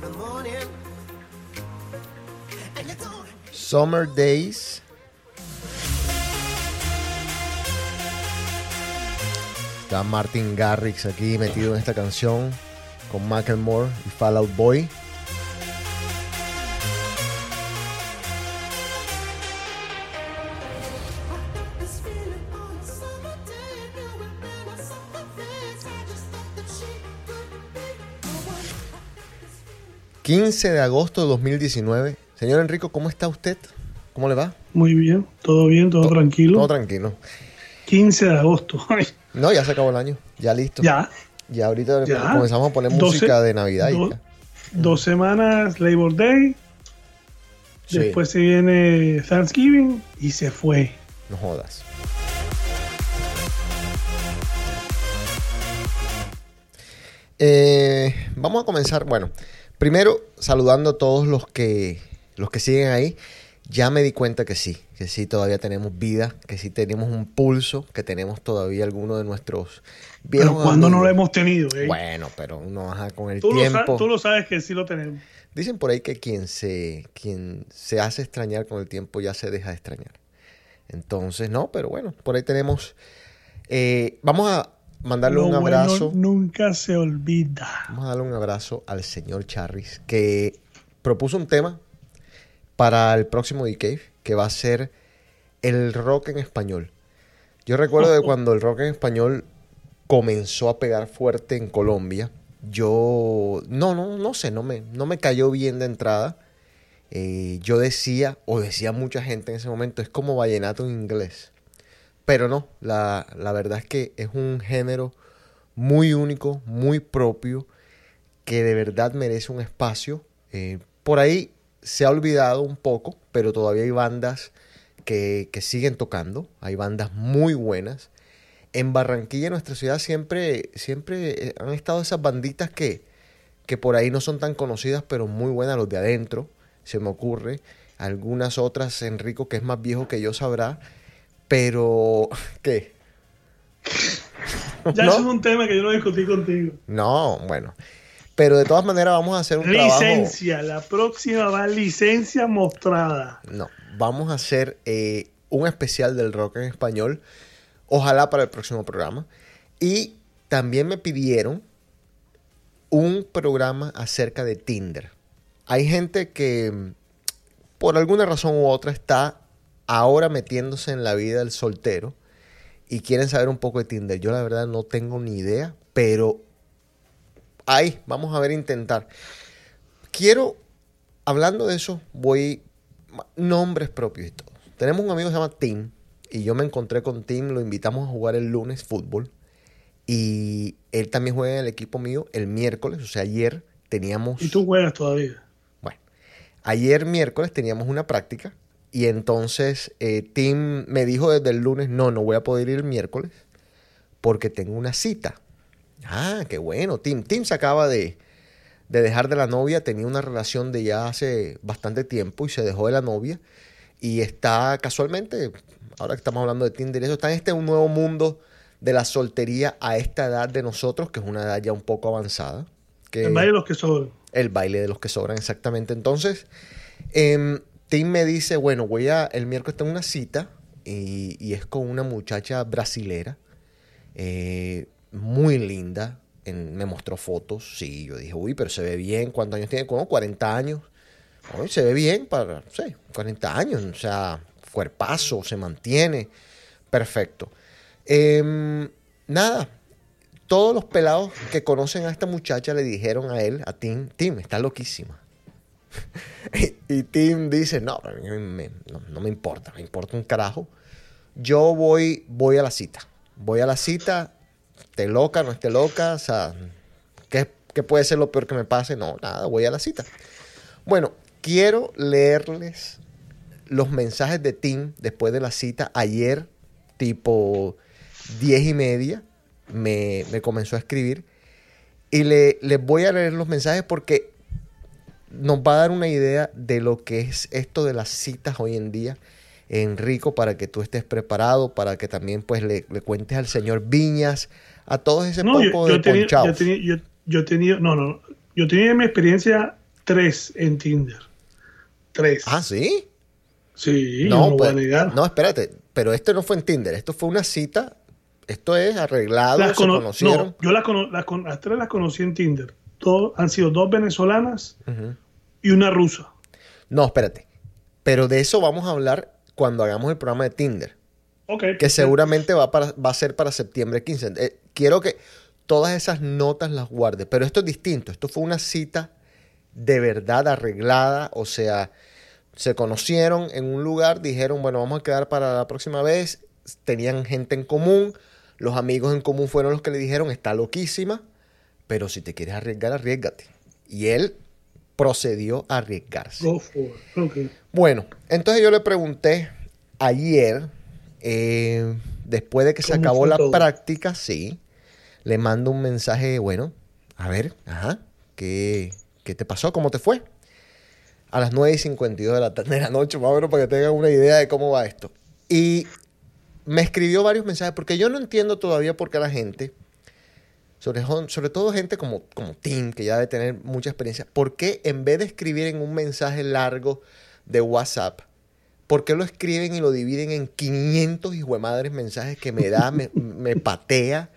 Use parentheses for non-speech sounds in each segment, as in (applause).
The morning, and you don't. Summer Days. Está Martin Garrix aquí metido en esta canción con Macklemore y Fall Out Boy. 15 de agosto de 2019. Señor Enrico, ¿cómo está usted? ¿Cómo le va? Muy bien, todo bien, todo tranquilo. Todo tranquilo. 15 de agosto. (laughs) Ay, No, ya se acabó el año. Ya listo. ya. Ya ahorita Ya. comenzamos a poner 12 música de Navidad. do- dos semanas Labor Day. Sí, Después se viene Thanksgiving y se fue. No jodas. Eh, vamos a comenzar. Bueno, primero saludando a todos los que los que siguen ahí. Ya me di cuenta que sí, que sí todavía tenemos vida, que sí tenemos un pulso, que tenemos todavía algunos de nuestros viejos. Pero cuando no lo hemos tenido, ¿eh? Bueno, pero uno ajá, con el tú, lo sa- tiempo. tú lo sabes que sí lo tenemos. Dicen por ahí que quien se, quien se hace extrañar con el tiempo ya se deja de extrañar. Entonces, no, pero bueno, por ahí tenemos. eh, vamos a mandarle Lo un bueno abrazo. nunca se olvida. Vamos a darle un abrazo al señor Charris, que propuso un tema para el próximo D-Cave, que va a ser el rock en español. Yo recuerdo de (laughs) cuando el rock en español comenzó a pegar fuerte en Colombia. Yo, no, no, no sé, no me, no me cayó bien de entrada. Eh, yo decía, o decía mucha gente en ese momento, es como vallenato en inglés. Pero no, la, la verdad es que es un género muy único, muy propio, que de verdad merece un espacio. Eh, por ahí se ha olvidado un poco, pero todavía hay bandas que, que siguen tocando, hay bandas muy buenas. En Barranquilla, nuestra ciudad, siempre, siempre han estado esas banditas que, que por ahí no son tan conocidas, pero muy buenas, los de adentro, se me ocurre. Algunas otras, Enrico, que es más viejo que yo, sabrá. Pero, ¿qué? Ya ¿No? eso es un tema que yo no discutí contigo. No, bueno. Pero de todas maneras vamos a hacer un trabajo. Licencia, la próxima va licencia mostrada. No, vamos a hacer eh, un especial del rock en español. Ojalá para el próximo programa. Y también me pidieron un programa acerca de Tinder. Hay gente que por alguna razón u otra está ahora metiéndose en la vida del soltero y quieren saber un poco de Tinder. Yo la verdad no tengo ni idea, pero ahí vamos a ver intentar. Quiero, hablando de eso, voy nombres propios y todo. Tenemos un amigo que se llama Tim y yo me encontré con Tim, lo invitamos a jugar el lunes fútbol y él también juega en el equipo mío el miércoles, o sea, ayer teníamos Y tú juegas todavía. bueno, ayer miércoles teníamos una práctica y entonces eh, Tim me dijo desde el lunes, no, no voy a poder ir el miércoles porque tengo una cita. Ah, qué bueno, Tim. Tim se acaba de, de dejar de la novia, tenía una relación de ya hace bastante tiempo y se dejó de la novia y está casualmente, ahora que estamos hablando de Tinder, eso está en este nuevo mundo de la soltería a esta edad de nosotros, que es una edad ya un poco avanzada. Que, El baile de los que sobran. el baile de los que sobran, exactamente. Entonces, em, Tim me dice, bueno, voy a, el miércoles tengo una cita y, es con una muchacha brasilera, eh, muy linda, me mostró fotos, sí, yo dije, uy, pero se ve bien, ¿cuántos años tiene? Como 40 años. Uy, se ve bien para, sé, 40 años, o sea, cuerpazo, se mantiene. Perfecto. Em, nada, todos los pelados que conocen a esta muchacha le dijeron a él, a Tim, Tim, está loquísima. (laughs) y Tim dice, no, no, me importa, me importa un carajo. Yo voy, voy a la cita. Voy a la cita, esté loca, no esté loca, o sea, ¿qué, puede ser lo peor que me pase? No, nada, voy a la cita. Bueno, quiero leerles los mensajes de Tim después de la cita ayer, tipo 10 y media, me, me comenzó a escribir. Y le, les voy a leer los mensajes porque nos va a dar una idea de lo que es esto de las citas hoy en día, Enrico, para que tú estés preparado, para que también pues le, le cuentes al señor Viñas, a todos ese No, poco yo de tenido, yo, tenido- yo- no, no, yo tenía en mi experiencia tres en Tinder. Tres. Ah, ¿sí? Sí, no, pues, voy a negar. no, espérate, pero esto no fue en Tinder, esto fue una cita, esto es arreglado, Las se conocieron. no, yo las, cono- las con- las tres las conocí en Tinder. Han sido dos venezolanas y una rusa. No, espérate, pero de eso vamos a hablar cuando hagamos el programa de Tinder. Ok. que seguramente va, para, va a ser para septiembre 15. Eh, quiero que todas esas notas las guarde, pero esto es distinto. Esto fue una cita de verdad arreglada, o sea, se conocieron en un lugar, dijeron, bueno, vamos a quedar para la próxima vez, tenían gente en común, los amigos en común fueron los que le dijeron, está loquísima, pero si te quieres arriesgar, arriesgate. Y él procedió a arriesgarse. Go for. Bueno, entonces yo le pregunté ayer, eh, después de que se ¿Cómo acabó la todo? práctica, sí, le mando un mensaje, bueno, a ver, ajá, ¿qué, qué te pasó? ¿Cómo te fue? A las 9 y 52 de la, tarde, de la noche, más o menos, para que tengan una idea de cómo va esto. Y me escribió varios mensajes, porque yo no entiendo todavía por qué la gente, sobre, todo gente como, como Tim, que ya debe tener mucha experiencia, ¿por qué en vez de escribir en un mensaje largo de WhatsApp, ¿por qué lo escriben y lo dividen en 500 hijo de madres mensajes que me da, me, me patea,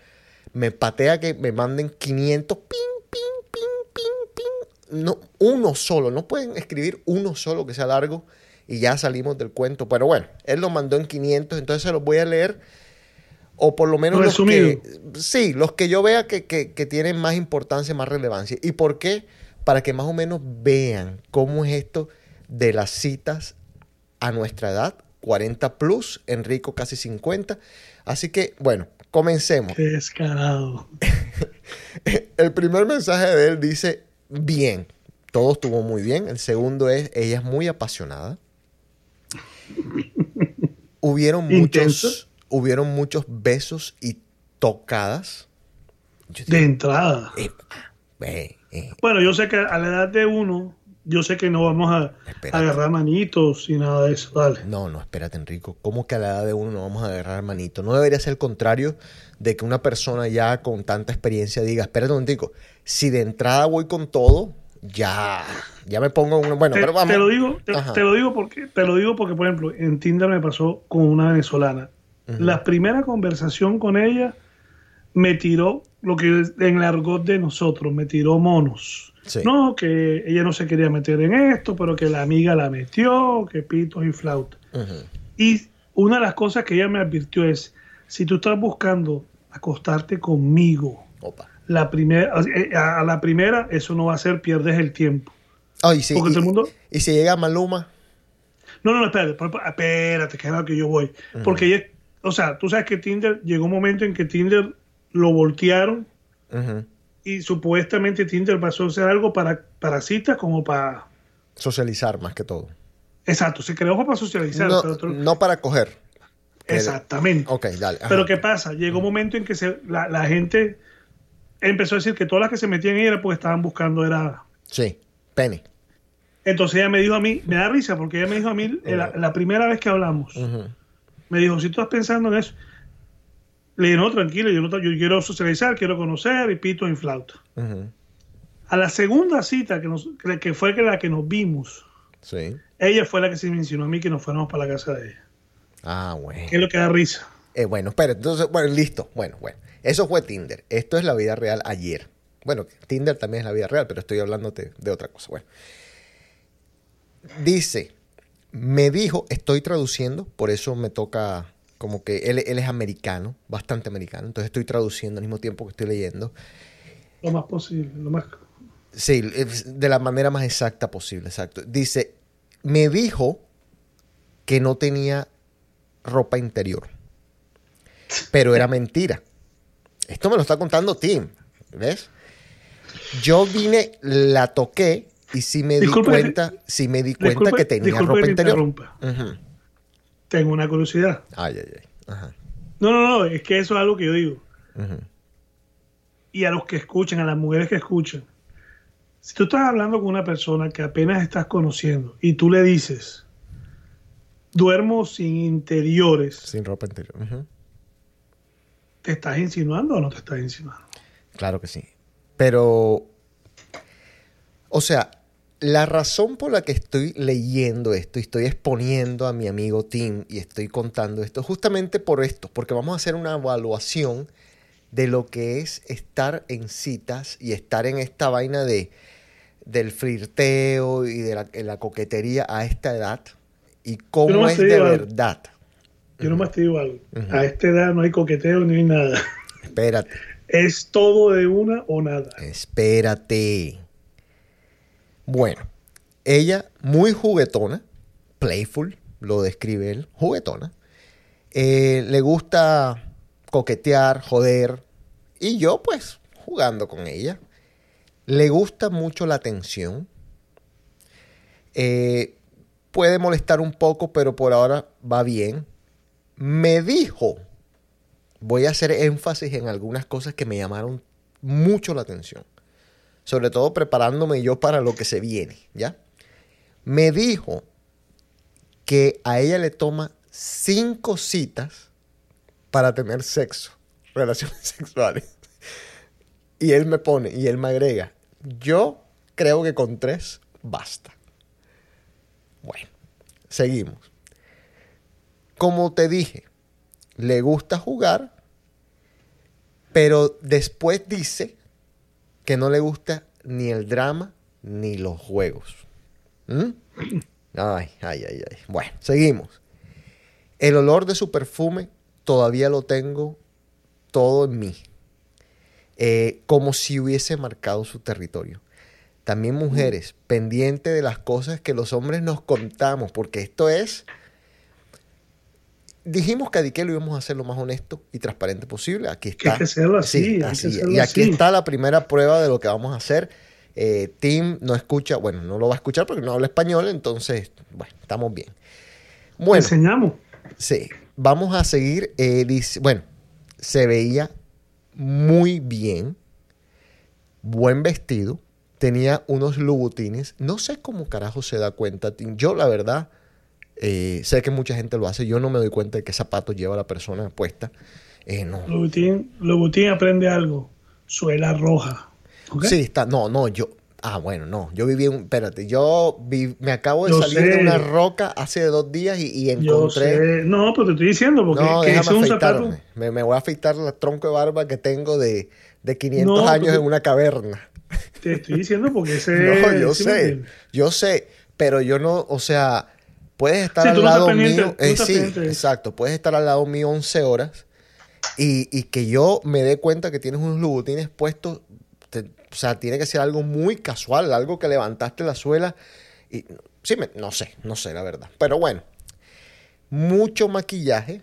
me patea que me manden 500, ping, ping, ping, ping, ping, no, uno solo, no pueden escribir uno solo que sea largo y ya salimos del cuento, pero bueno, él lo mandó en 500, entonces se los voy a leer o por lo menos los que, sí, los que yo vea que, que- que tienen más importancia, más relevancia. ¿Y por qué? Para que más o menos vean cómo es esto de las citas a nuestra edad, 40 plus, Enrico casi 50. Así que, bueno, comencemos. Qué descarado. (laughs) El primer mensaje de él dice, bien, todo estuvo muy bien. El segundo es, ella es muy apasionada. (laughs) hubieron Intenso. Hubieron muchos besos y tocadas. Yo De digo, entrada. "Epa, ve, eh". Bueno, yo sé que a la edad de uno, yo sé que no vamos a Espérate. agarrar manitos y nada de eso. Dale. No, no, espérate, Enrico. ¿Cómo que a la edad de uno no vamos a agarrar manito? No debería ser el contrario de que una persona ya con tanta experiencia diga, espérate un momentico, si de entrada voy con todo, ya, ya me pongo un... Bueno, te, pero vamos. te lo digo, te, te lo digo porque, te lo digo porque, por ejemplo, en Tinder me pasó con una venezolana. La primera conversación con ella me tiró lo que en el argot de nosotros, me tiró monos. Sí. No, que ella no se quería meter en esto, pero que la amiga la metió, que pitos y flauta. Y una de las cosas que ella me advirtió es, si tú estás buscando acostarte conmigo, Opa. la primera, a, a la primera, eso no va a ser, pierdes el tiempo. Ay, sí, Porque y, todo el mundo- y si llega Maluma, No, no, no, espérate, espérate, que es lo que yo voy. Porque ella, o sea, tú sabes que Tinder, llegó un momento en que Tinder lo voltearon y supuestamente Tinder pasó a ser algo para, para citas como para... socializar más que todo. Exacto, se creó para socializar. No, pero otro- no para coger. exactamente. Ok, dale. ajá. Pero ¿qué pasa? Llegó un momento en que se, la, la gente empezó a decir que todas las que se metían ahí era porque estaban buscando, era... Sí, Penny. Entonces ella me dijo a mí, me da risa porque ella me dijo a mí, la, la primera vez que hablamos, Ujú. Me dijo, si tú estás pensando en eso, le dije, no, tranquilo, yo, no, yo quiero socializar, quiero conocer y pito y flauta. A la segunda cita, que, nos, que- fue la que nos vimos, Sí. ella fue la que se mencionó a mí que nos fuéramos para la casa de ella. Ah, bueno. Que es lo que da risa. Eh, bueno, espera, entonces, bueno, listo. Bueno, bueno. Eso fue Tinder. Esto es la vida real ayer. Bueno, Tinder también es la vida real, pero estoy hablándote de otra cosa. Bueno. Dice, Me dijo, estoy traduciendo, por eso me toca como que él, él es americano, bastante americano, entonces estoy traduciendo al mismo tiempo que estoy leyendo. Lo más posible, lo más... Sí, de la manera más exacta posible, exacto. Dice, me dijo que no tenía ropa interior, pero era mentira. Esto me lo está contando Tim, ¿ves? Yo vine, la toqué y sí me Disculpe, di cuenta, sí me di cuenta Disculpe- que tenía ropa interior. Tengo una curiosidad. Ay, ay, ay. Ajá. No, no, no, es que eso es algo que yo digo. Y a los que escuchan, a las mujeres que escuchan. Si tú estás hablando con una persona que apenas estás conociendo y tú le dices, duermo sin interiores, Sin ropa interior. ¿te estás insinuando o no te estás insinuando? Claro que sí. Pero, o sea, la razón por la que estoy leyendo esto y estoy exponiendo a mi amigo Tim y estoy contando esto, es justamente por esto, porque vamos a hacer una evaluación de lo que es estar en citas y estar en esta vaina de del flirteo y de la, coquetería a esta edad y cómo es de verdad. Yo nomás te digo algo. A esta edad no hay coqueteo ni hay nada. Espérate. Es todo de una o nada. Espérate. Bueno, ella muy juguetona, playful, lo describe él, juguetona. Eh, le gusta coquetear, joder. Y yo pues jugando con ella. Le gusta mucho la atención. Eh, puede molestar un poco, pero por ahora va bien. Me dijo, voy a hacer énfasis en algunas cosas que me llamaron mucho la atención. Sobre todo preparándome yo para lo que se viene, ¿ya? Me dijo que a ella le toma cinco citas para tener sexo, (laughs) relaciones sexuales. Y él me pone, y él me agrega, yo creo que con tres basta. Bueno, seguimos. Como te dije, le gusta jugar, pero después dice que no le gusta ni el drama ni los juegos. ¿Mm? Ay, ay, ay, ay. Bueno, seguimos. El olor de su perfume todavía lo tengo todo en mí. Eh, como si hubiese marcado su territorio. También mujeres, pendiente de las cosas que los hombres nos contamos, porque esto es... Dijimos que a Dique lo íbamos a hacer lo más honesto y transparente posible. Aquí está. hay que hacerlo así, Sí, hay que así. hacerlo Y aquí así. está la primera prueba de lo que vamos a hacer. Eh, Tim no escucha, bueno, no lo va a escuchar porque no habla español, entonces, bueno, estamos bien. Bueno, Enseñamos. Sí, vamos a seguir. eh, dice- bueno, se veía muy bien, buen vestido, tenía unos lubutines. No sé cómo carajo se da cuenta. Tim. Yo, la verdad, eh, sé que mucha gente lo hace. Yo no me doy cuenta de qué zapatos lleva la persona puesta. Eh, no. Lobutín, Lobutín aprende algo. Suela roja. Sí, está. No, no, yo. Ah, bueno, no. Yo viví un. Espérate, yo vi- me acabo de Yo salir de una roca hace dos días y, y Yo encontré. sé. No, pero te estoy diciendo porque No, que déjame ese es un zapato. afeitarme. Me, me voy a afeitar el tronco de barba que tengo de, de 500 No, años en una caverna. Te estoy diciendo porque (laughs) ese. No, yo ¿sí me sé, yo sé, pero yo no, o sea, puedes estar Sí, al no lado mío, eh, sí, exacto, puedes estar al lado mío 11 horas y, y que yo me dé cuenta que tienes unos lubutines puestos, te- o sea, tiene que ser algo muy casual, algo que levantaste la suela y sí, me- no sé, no sé la verdad, pero bueno, mucho maquillaje,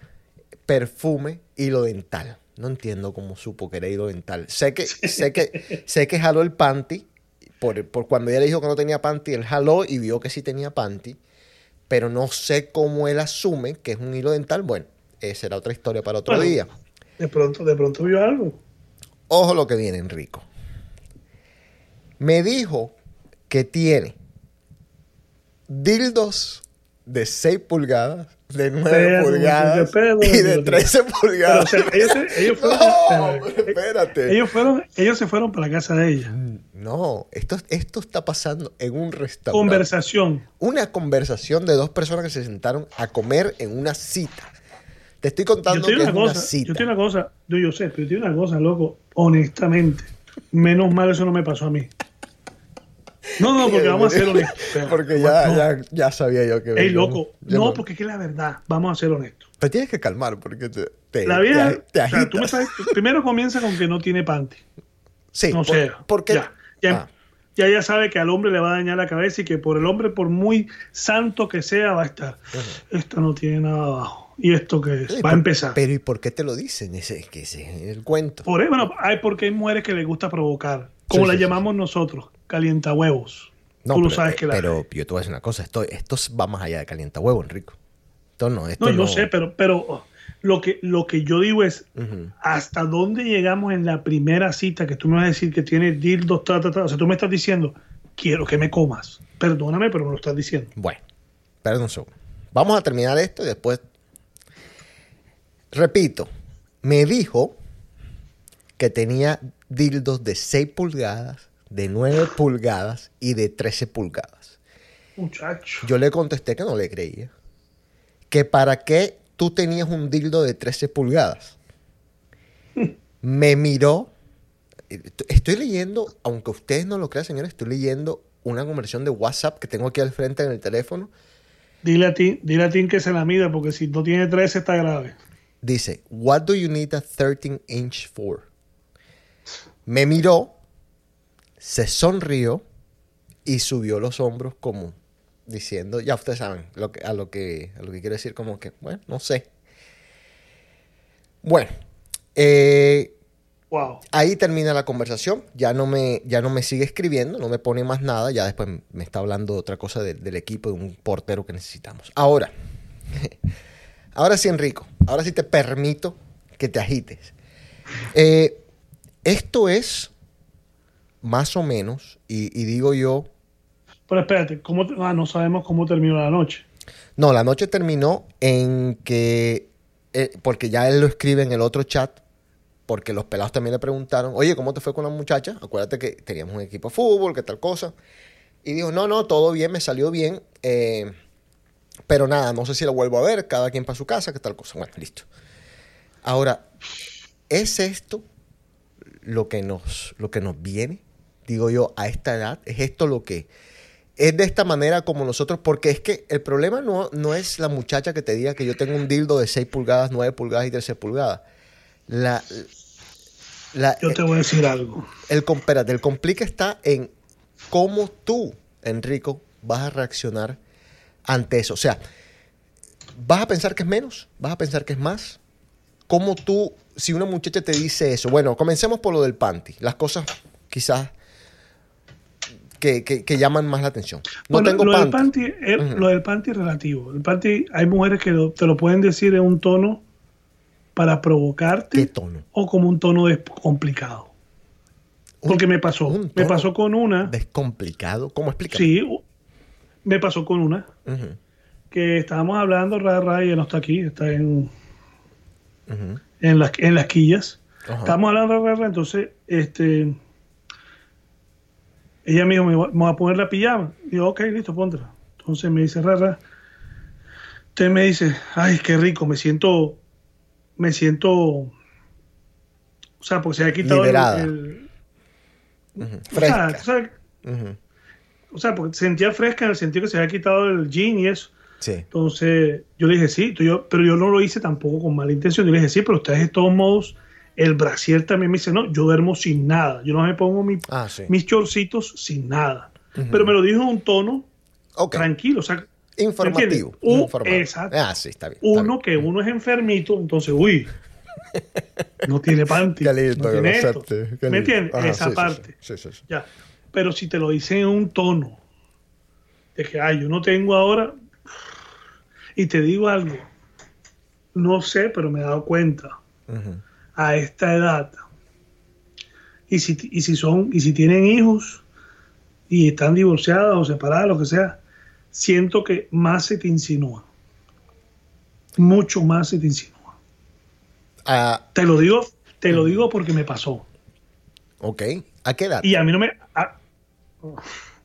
perfume, hilo dental. No entiendo cómo supo que era hilo dental. Sé que, sé que, (laughs) sé que jaló el panty. Por, por cuando ella le dijo que no tenía panty, él jaló y vio que sí tenía panty. Pero no sé cómo él asume que es un hilo dental. Bueno, esa era otra historia para otro Bueno. día. De pronto, de pronto vio algo. Ojo lo que viene, Enrico. Me dijo que tiene dildos de 6 pulgadas, de 9 Pero, pulgadas y de espérate. 13 Pero, pulgadas. o sea, ellos, (laughs) fueron, No, espérate. espérate. ellos fueron, ellos se fueron para la casa de ella. No, esto, esto está pasando en un restaurante. Conversación. Una conversación de dos personas que se sentaron a comer en una cita. Te estoy contando que es una una cosa, cita. yo te digo una cosa, yo, yo sé, pero yo te digo una cosa, loco, honestamente, menos mal eso no me pasó a mí. No, no, porque vamos a ser (laughs) honestos. Espera, Porque ya, no. ya, ya sabía yo que... Ey, loco. Ya No, porque es que la verdad, vamos a ser honestos. Te tienes que calmar porque te... te La vieja, te- te o sea, tú me agitas. sabes, primero comienza con que no tiene panty. Sí, No por- sé. porque... Ya, ya, Ah, ya ella sabe que al hombre le va a dañar la cabeza y que por el hombre, por muy santo que sea, va a estar. Esto no tiene nada abajo. ¿Y esto qué es? sí, va por- a empezar. Pero ¿y por qué te lo dicen? Ese, es que ese es el cuento. Por, bueno, hay porque hay mujeres que les gusta provocar. Como Sí, la sí, llamamos nosotros, calientahuevos. No, Tú lo sabes que la. pero yo te voy a decir una cosa. Esto, esto va más allá de calienta huevo, Enrico. Esto no, esto no, yo no... sé, pero, pero oh, lo, que, lo que yo digo es hasta dónde llegamos en la primera cita que tú me vas a decir que tiene dildos, ta, ta, ta. O sea, tú me estás diciendo, quiero que me comas. Perdóname, pero me lo estás diciendo. Bueno, perdón un segundo. Vamos a terminar esto y después. Repito, me dijo que tenía dildos de 6 pulgadas, de 9 pulgadas y de 13 pulgadas. Muchacho. Yo le contesté que no le creía. Que para qué tú tenías un dildo de 13 pulgadas. (laughs) Me miró. Estoy leyendo, aunque ustedes no lo crean, señores, estoy leyendo una conversión de WhatsApp que tengo aquí al frente en el teléfono. Dile a ti, dile a ti que se la mida, porque si no tiene 13 está grave. Dice, What do you need a 13 inch for? Me miró, se sonrió y subió los hombros como diciendo, ya ustedes saben lo que, a, lo que, a lo que quiero decir, como que, bueno, no sé. Bueno, eh, Wow. ahí termina la conversación. Ya no, me, ya no me sigue escribiendo, no me pone más nada. Ya después me está hablando de otra cosa de- del equipo, de un portero que necesitamos. Ahora, (laughs) ahora sí, Enrico. Ahora sí te permito que te agites. Eh, esto es más o menos, y, y digo yo, Pero espérate, ¿cómo te- ah, no sabemos cómo terminó la noche. no, la noche terminó en que, eh, porque ya él lo escribe en el otro chat, porque los pelados también le preguntaron, oye, ¿cómo te fue con la muchacha? Acuérdate que teníamos un equipo de fútbol, que tal cosa. Y dijo, no, no, todo bien, me salió bien, eh, pero nada, no sé si lo vuelvo a ver, cada quien para su casa, que tal cosa. Bueno, listo. Ahora, ¿es esto lo que nos, lo que nos viene? Digo yo, a esta edad, ¿es esto lo que... Es de esta manera como nosotros, porque es que el problema no, no es la muchacha que te diga que yo tengo un dildo de 6 pulgadas, 9 pulgadas y 13 pulgadas. La, la, Yo te voy a decir algo. el, espérate, el complique está en cómo tú, Enrico, vas a reaccionar ante eso. O sea, ¿vas a pensar que es menos? ¿Vas a pensar que es más? ¿Cómo tú, si una muchacha te dice eso? Bueno, comencemos por lo del panty. Las cosas quizás que, que- que llaman más la atención. No Bueno, tengo lo, del panty. es- Ujú. lo del panty es relativo. El panty, hay mujeres que lo- te lo pueden decir en un tono para provocarte ¿Qué tono? o como un tono complicado. Porque me pasó. un Me pasó con una. Descomplicado. ¿Cómo explicar? Sí, me pasó con una que estábamos hablando, ra, ra, y ella no está aquí, está en, en, las, en las quillas. Estábamos hablando, ra, ra, ra, entonces, este, ella me dijo, me voy, a poner la pijama. Yo, ok, listo, póntela. Entonces me dice, ra, ra. Usted me dice, ay, qué rico, me siento, me siento, o sea, porque se ha quitado el- Liberada. el, o sea, Fresca. o sea, o sea, porque se sentía fresca en el sentido que se había quitado el jean y eso. Sí. Entonces, yo le dije, sí, yo, pero yo no lo hice tampoco con mala intención. Yo le dije, sí, pero ustedes de todos modos, el brasier también me dice, no, yo duermo sin nada. Yo no me pongo mi- Ah, sí. mis chorcitos sin nada. Pero me lo dijo en un tono tranquilo, o sea, Informativo. exacto. Ah, sí, está bien. está uno bien. que uno es enfermito, entonces, uy, (laughs) no tiene panty. No tiene esto. ¿Me entiendes? Ajá, Esa sí, parte. sí, sí, sí. Ya. Pero si te lo dicen en un tono de que, ay, yo no tengo ahora. Y te digo algo. No sé, pero me he dado cuenta. A esta edad. Y si, y si son, y si tienen hijos y están divorciadas o separadas, lo que sea, siento que más se te insinúa. Mucho más se te insinúa. Ah, Te lo digo, te lo digo porque me pasó. ok. ¿A qué edad? Y a mí no me. a-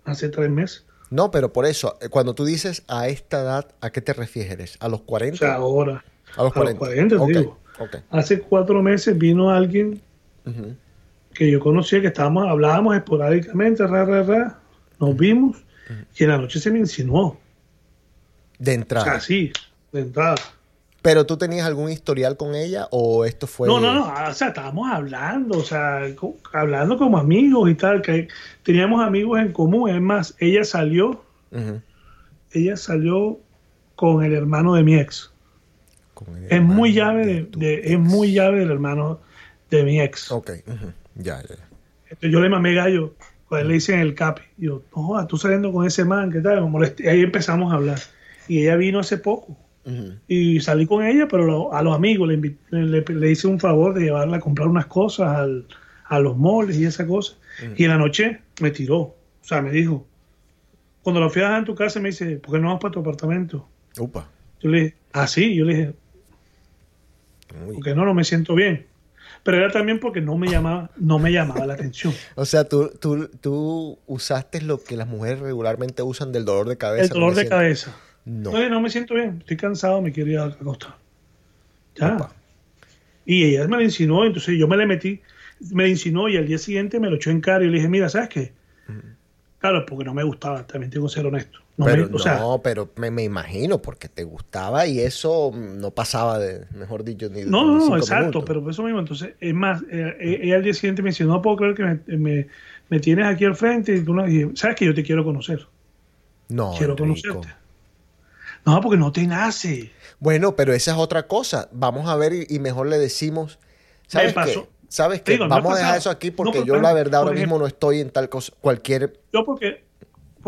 hace tres meses. No, pero por eso, eh, cuando tú dices a esta edad, ¿a qué te refieres? ¿A los 40? O sea, ahora. a los 40. 40, Ok, digo. Ok. Hace cuatro meses vino alguien que yo conocía, que estábamos, hablábamos esporádicamente, ra, ra, ra. nos vimos y en la noche se me insinuó. De O entrada. sea, sí, de entrada. ¿Pero tú tenías algún historial con ella o esto fue...? No, no, no, o sea, estábamos hablando, o sea, hablando como amigos y tal, que teníamos amigos en común. Es más, ella salió, ella salió con el hermano de mi ex. Con el Es muy llave de, de- es muy llave del hermano de mi ex. Ok, ujú. ya, ya. ya. Entonces yo le mamé gallo, pues le hice en el capi. Y yo, no, jodas, tú saliendo con ese man, ¿qué tal? Me molesté. Y ahí empezamos a hablar. Y ella vino hace poco. Y salí con ella, pero lo- a los amigos le, invi- le, le hice un favor de llevarla a comprar unas cosas al- a los moles y esa cosa. Y en la noche me tiró. O sea, me dijo, cuando la fui a dejar en tu casa, me dice, ¿por qué no vas para tu apartamento? Upa. Yo le dije, ah, sí. Yo le dije, Uy. porque no, no me siento bien. Pero era también porque no me llamaba, no me llamaba la atención. O sea, tú, tú, tú usaste lo que las mujeres regularmente usan del dolor de cabeza. El dolor ¿no me de siento? cabeza. No. Oye, no me siento bien, estoy cansado, me quiero ir a acostar. Ya. Opa. Y ella me lo insinuó, entonces yo me le metí, me lo insinuó y al día siguiente me lo echó en cara y le dije, mira, ¿sabes qué? Claro, porque no me gustaba, también tengo que ser honesto. No, pero me- o sea, no, pero me, me imagino porque te gustaba y eso no pasaba de, mejor dicho, ni no, ni no, no, cinco exacto, minutos. pero por eso mismo, entonces, es más, eh, eh, ella al día siguiente me dice, no puedo creer que me, me- me tienes aquí al frente y tú no, dije, ¿sabes que yo te quiero conocer? No, quiero Enrico. conocerte. No, porque no te nace. Bueno, pero esa es otra cosa. Vamos a ver y, y mejor le decimos. ¿Sabes qué? ¿Sabes qué? digo, Vamos a dejar eso aquí No, porque pero, yo la verdad ahora mismo no estoy en tal cosa. Cualquier... Yo porque,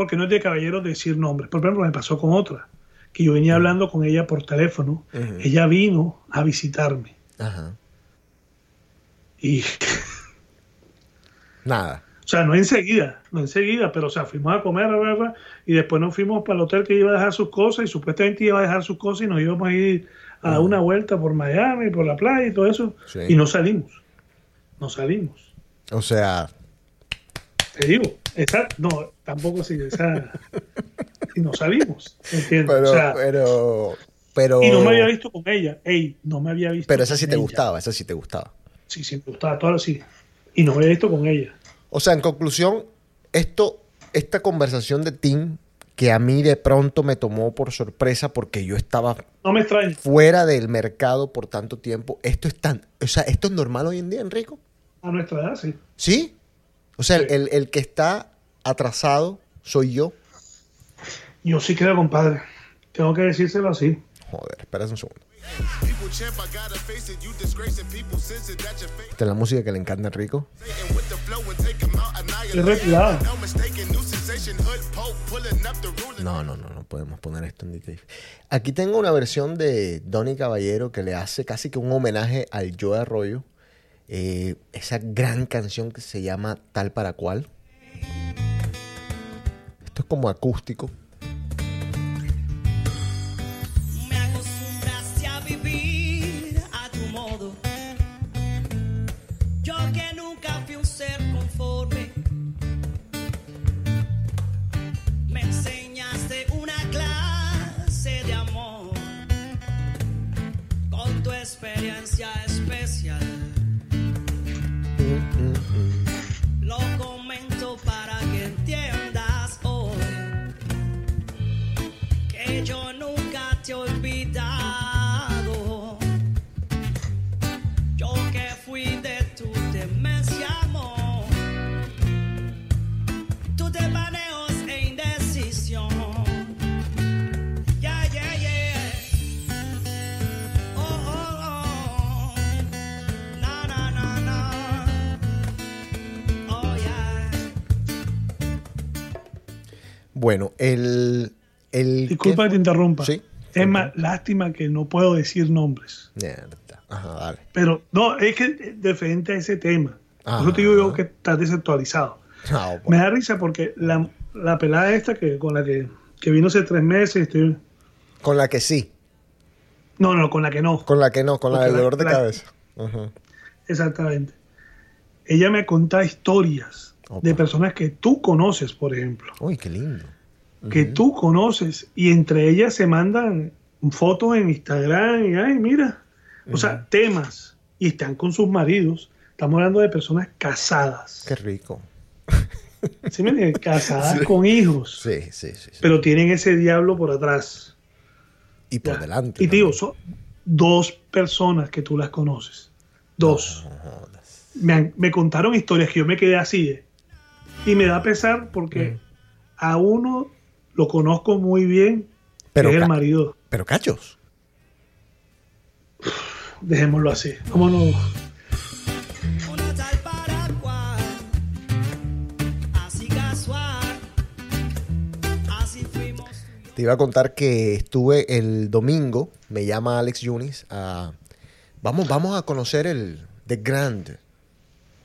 porque no es de caballero decir nombres. Por ejemplo, me pasó con otra, que yo venía hablando con ella por teléfono. Ella vino a visitarme. Ajá. Y, (laughs) Nada. o sea, no enseguida, no enseguida, pero, o sea, fuimos a comer, bla, y después nos fuimos para el hotel que iba a dejar sus cosas, y supuestamente iba a dejar sus cosas, y nos íbamos a ir a dar una vuelta por Miami, por la playa y todo eso, Sí. y no salimos. No salimos. O sea, Te digo, esa, no, tampoco esa, y no salimos, ¿entiendes? pero, o sea, pero, pero, y no me había visto con ella, ey, no me había visto pero esa sí te ella. gustaba, esa sí te gustaba. Sí, sí, me gustaba, todo sí, y no me había visto con ella. O sea, en conclusión, esto, esta conversación de Tim, que a mí de pronto me tomó por sorpresa porque yo estaba No me fuera del mercado por tanto tiempo, esto es tan, o sea, esto es normal hoy en día, Enrico. A nuestra edad, sí. ¿Sí? O sea, Sí. el, el que está atrasado soy yo. Yo sí creo, compadre. Tengo que decírselo así. Joder, espera un segundo. Esta es la música que le encanta a ruler. No, no, no, no podemos poner esto en detalle. Aquí tengo una versión de Donny Caballero que le hace casi que un homenaje al Joe Arroyo. Eh, esa gran canción que se llama Tal para Cual. Como acústico. Bueno, el. el Disculpa ¿qué que te interrumpa. Sí. Es más, lástima que no puedo decir nombres. Mierda. Ajá, dale. Pero no, es que diferente a ese tema. Por Ajá. eso te digo yo que estás desactualizado. Ah, Me da risa porque la, la pelada esta que con la que, que vino hace tres meses, estoy- Con la que sí. no, no, con la que no. Con la que no, con la del dolor de la- cabeza. Ajá. Exactamente. Ella me cuenta historias Opa. de personas que tú conoces, por ejemplo. Uy, qué lindo. Que tú conoces y entre ellas se mandan fotos en Instagram y ay mira o sea temas y están con sus maridos estamos hablando de personas casadas Qué rico. (laughs) ¿Sí me? Casadas con hijos. Sí, sí, sí. sí. Pero tienen ese diablo por atrás. y por Ya. delante. Y te digo, son dos personas que tú las conoces. Dos. Me, han- me contaron historias que yo me quedé así. eh. Y me da pesar porque a uno lo conozco muy bien, Pero es el marido. Pero cachos. Dejémoslo así. ¿Cómo no? Te iba a contar que estuve el domingo, me llama Alex Yunis, a, vamos, vamos a conocer el The Grand.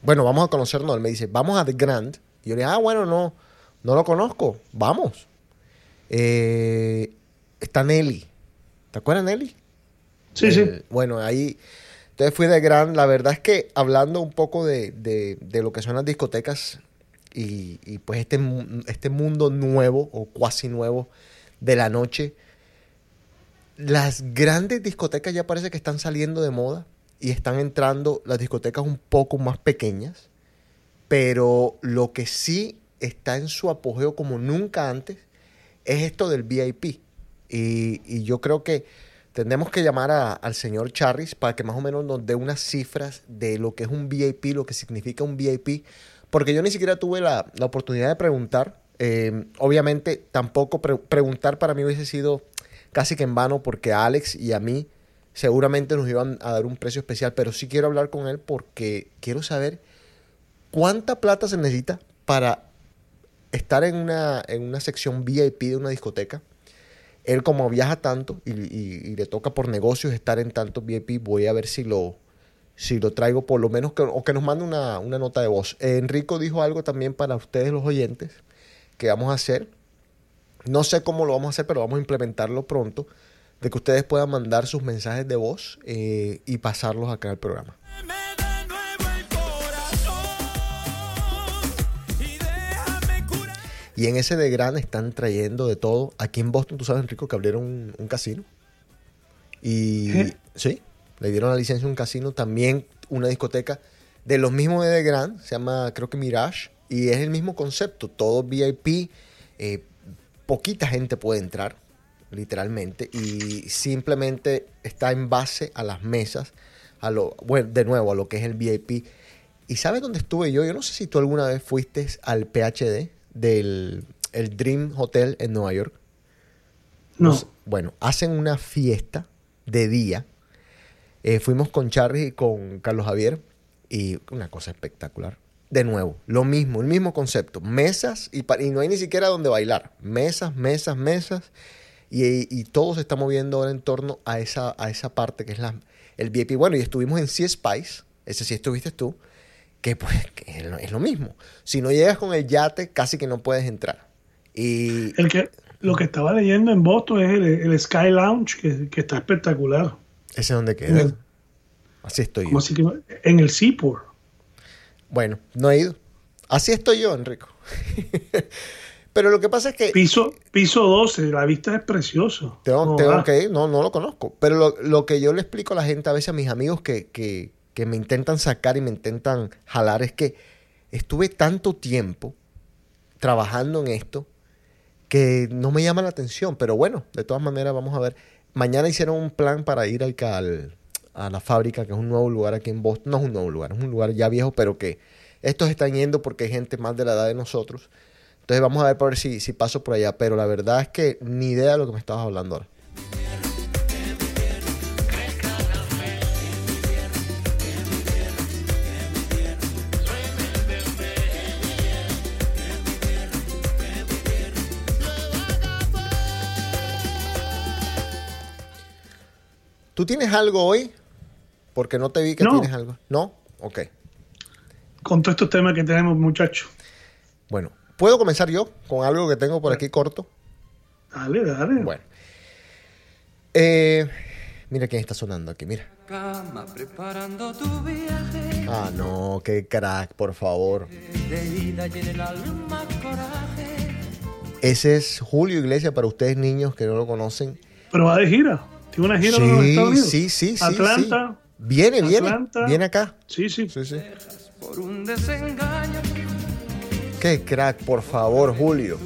Bueno, vamos a conocer, no, él me dice, vamos a The Grand. Y yo le dije, ah, bueno, no, no lo conozco, vamos. Eh, está Nelly. ¿Te acuerdas, Nelly? Sí, sí. El- Bueno, ahí. Entonces fui de gran. La verdad es que hablando un poco de, de- de lo que son las discotecas y, y, pues este, este mundo nuevo o cuasi nuevo de la noche, las grandes discotecas ya parece que están saliendo de moda y están entrando las discotecas un poco más pequeñas, pero lo que sí está en su apogeo como nunca antes es esto del VIP. Y, y yo creo que tendremos que llamar a- al señor Charris para que más o menos nos dé unas cifras de lo que es un VIP, lo que significa un VIP, porque yo ni siquiera tuve la, la oportunidad de preguntar. Eh, obviamente tampoco pre- preguntar para mí hubiese sido casi que en vano porque a Alex y a mí seguramente nos iban a dar un precio especial, pero sí quiero hablar con él porque quiero saber cuánta plata se necesita para estar en una, en una sección VIP de una discoteca. Él como viaja tanto y, le toca por negocios estar en tantos VIP, voy a ver si lo, si lo traigo por lo menos o que nos mande una, una nota de voz. Eh, Enrico dijo algo también para ustedes los oyentes que vamos a hacer. No sé cómo lo vamos a hacer, pero vamos a implementarlo pronto. De que ustedes puedan mandar sus mensajes de voz eh, y pasarlos acá al programa. Y en ese de gran están trayendo de todo. Aquí en Boston, tú sabes, Enrico, que abrieron un, un casino. Y sí, le dieron la licencia a un casino. También una discoteca de los mismos de The Grand. Se llama, creo que Mirage. Y es el mismo concepto. Todo VIP. eh, poquita gente puede entrar, literalmente. Y simplemente está en base a las mesas. A lo, bueno, de nuevo, a lo que es el VIP. ¿Y sabes dónde estuve yo? Yo no sé si tú alguna vez fuiste al PhD del el Dream Hotel en Nueva York. No. Bueno, hacen una fiesta de día. Eh, fuimos con Charlie y con Carlos Javier y una cosa espectacular. De nuevo, lo mismo, el mismo concepto. Mesas y, y no hay ni siquiera donde bailar. Mesas, mesas, mesas. Y, y todo se está moviendo ahora en torno a esa, a esa parte que es la, el VIP. Bueno, y estuvimos en Sea Spice, ese sí estuviste tú, que pues que es, lo, mismo. Si no llegas con el yate, casi que no puedes entrar. Y El que, lo que estaba leyendo en Boston es el, el Sky Lounge, que, que está espectacular. ese es donde queda. Así estoy yo. Como así que en el Seaport. Bueno, no he ido. Así estoy yo, Enrico. (laughs) Pero lo que pasa es que Piso, piso 12, la vista es precioso. tengo, No, tengo que ir, no, no lo conozco. Pero lo, lo que yo le explico a la gente, a veces a mis amigos que, que, que me intentan sacar y me intentan jalar, es que estuve tanto tiempo trabajando en esto que no me llama la atención. Pero bueno, de todas maneras, vamos a ver. Mañana hicieron un plan para ir al, al- a la fábrica, que es un nuevo lugar aquí en Boston. No es un nuevo lugar, es un lugar ya viejo, pero que estos están yendo porque hay gente más de la edad de nosotros. Entonces vamos a ver para ver si, si paso por allá. Pero la verdad es que ni idea de lo que me estabas hablando ahora. ¿Tú tienes algo hoy? Porque no te vi que No. tienes algo. ¿No? Ok. Con todos estos temas que tenemos, muchachos. Bueno, ¿puedo comenzar yo con algo que tengo por aquí corto? Dale, dale. Bueno. Eh, mira quién está sonando aquí, mira. cama preparando tu viaje Ah, no, qué crack, por favor. de ida y en el alma coraje. Ese es Julio Iglesias para ustedes niños que no lo conocen. Pero va de gira. Tiene una gira en los Sí, Estados Unidos. sí, sí, sí. Atlanta. sí. Viene, viene. Atlanta. Viene acá. Sí, sí. Sí, sí. Por un desengaño Qué crack, por favor, Julio.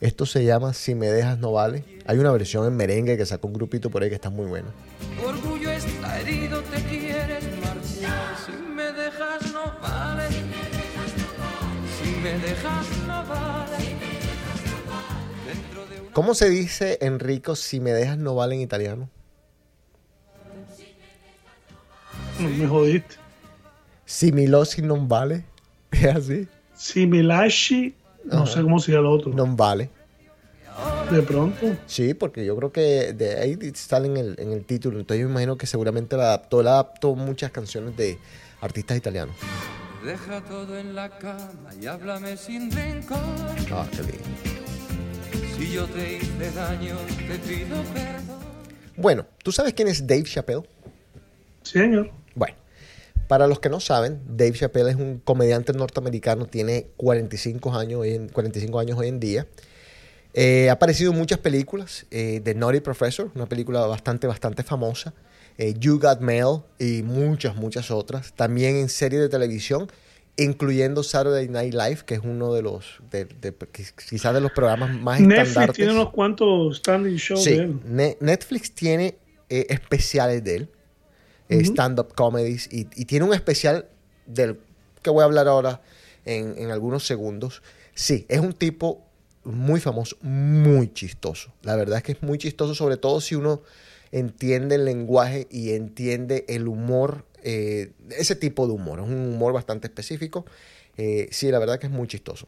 Esto se llama Si me dejas no vale. Hay una versión en merengue que sacó un grupito por ahí que está muy bueno. Tu orgullo está herido, te quieres marchar. Si me dejas no vale. Si me dejas no vale. ¿Cómo se dice, Enrico, si me dejas no vale en italiano? Me jodiste. Si mi losi non vale. (laughs) Es así. Si me lasci, no Ajá. sé cómo sería lo otro. Non vale. De pronto. Sí, porque yo creo que de ahí sale en el, en el título. Entonces yo me imagino que seguramente la adaptó. Él adaptó muchas canciones de artistas italianos. Deja todo en la cama y háblame sin rencor. Ah, qué lindo. Si yo te hice daño, te pido perdón. Bueno, ¿tú sabes quién es Dave Chappelle? Sí, señor. Bueno, para los que no saben, Dave Chappelle es un comediante norteamericano, tiene 45 años hoy en, 45 años hoy en día. Eh, ha aparecido en muchas películas, eh, The Naughty Professor, una película bastante, bastante famosa, eh, You Got Mail y muchas, muchas otras. También en series de televisión, incluyendo Saturday Night Live, que es uno de los, de- de- quizás de los programas más Netflix estandartes. tiene unos cuantos standing shows Sí, de él. Ne- Netflix tiene eh, especiales de él, eh, stand-up comedies, y, y tiene un especial del que voy a hablar ahora en, en algunos segundos. Sí, es un tipo muy famoso, muy chistoso. La verdad es que es muy chistoso, sobre todo si uno entiende el lenguaje y entiende el humor, eh, ese tipo de humor. Es un humor bastante específico. Eh, sí, la verdad que es muy chistoso.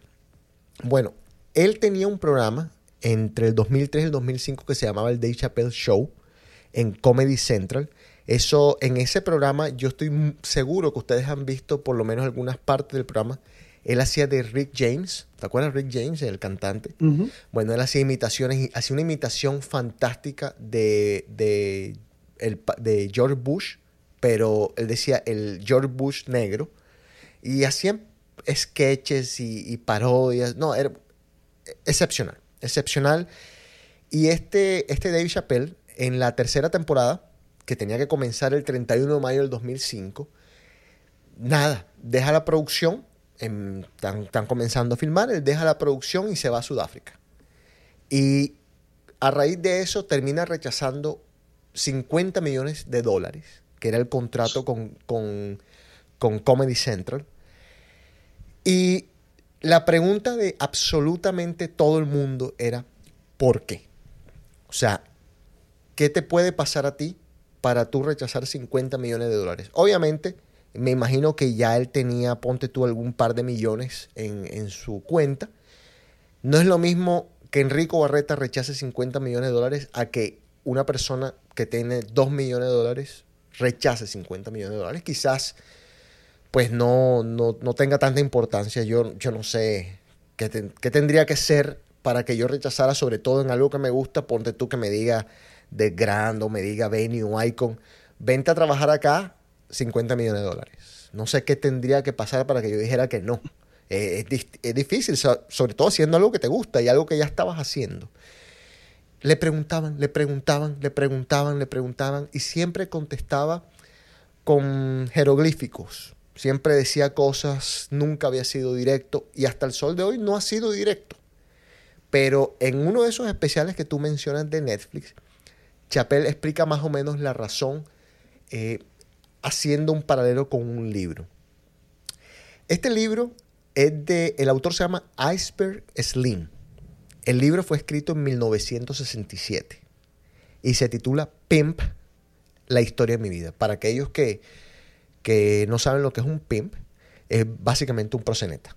Bueno, él tenía un programa entre el 2003 y el 2005 que se llamaba el Dave Chappelle Show en Comedy Central. Eso, en ese programa, yo estoy seguro que ustedes han visto por lo menos algunas partes del programa. Él hacía de Rick James. ¿Te acuerdas Rick James, el cantante? Ujú. Bueno, él hacía imitaciones hacía una imitación fantástica de, de, el de George Bush, pero él decía el George Bush negro. Y hacían sketches y, parodias. No, era excepcional, excepcional. Y este, este Dave en la tercera temporada, que tenía que comenzar el 31 de mayo del 2005, nada, deja la producción, em, están, están comenzando a filmar, él deja la producción y se va a Sudáfrica. Y a raíz de eso termina rechazando 50 millones de dólares, que era el contrato con, con, Comedy Central. Y la pregunta de absolutamente todo el mundo era, ¿por qué? O sea, ¿qué te puede pasar a ti para tú rechazar 50 millones de dólares? Obviamente, me imagino que ya él tenía, ponte tú, algún par de millones en, en su cuenta. No es lo mismo que Enrico Barreta rechace 50 millones de dólares a que una persona que tiene 2 millones de dólares rechace 50 millones de dólares. Quizás pues no, no, no tenga tanta importancia. Yo, yo no sé qué, qué tendría que ser para que yo rechazara, sobre todo en algo que me gusta. Ponte tú que me diga de Grand o me diga Venue, Icon. Vente a trabajar acá, 50 millones de dólares. No sé qué tendría que pasar para que yo dijera que no. Eh, es, difícil, so- sobre todo haciendo algo que te gusta y algo que ya estabas haciendo. Le preguntaban, le preguntaban, le preguntaban, le preguntaban y siempre contestaba con jeroglíficos. Siempre decía cosas, nunca había sido directo y hasta el sol de hoy no ha sido directo. Pero en uno de esos especiales que tú mencionas de Netflix, Chappelle explica más o menos la razón eh, haciendo un paralelo con un libro. Este libro es de, el autor se llama Iceberg Slim. El libro fue escrito en 1967 y se titula Pimp, la historia de mi vida. Para aquellos que, que no saben lo que es un pimp, es básicamente un proseneta.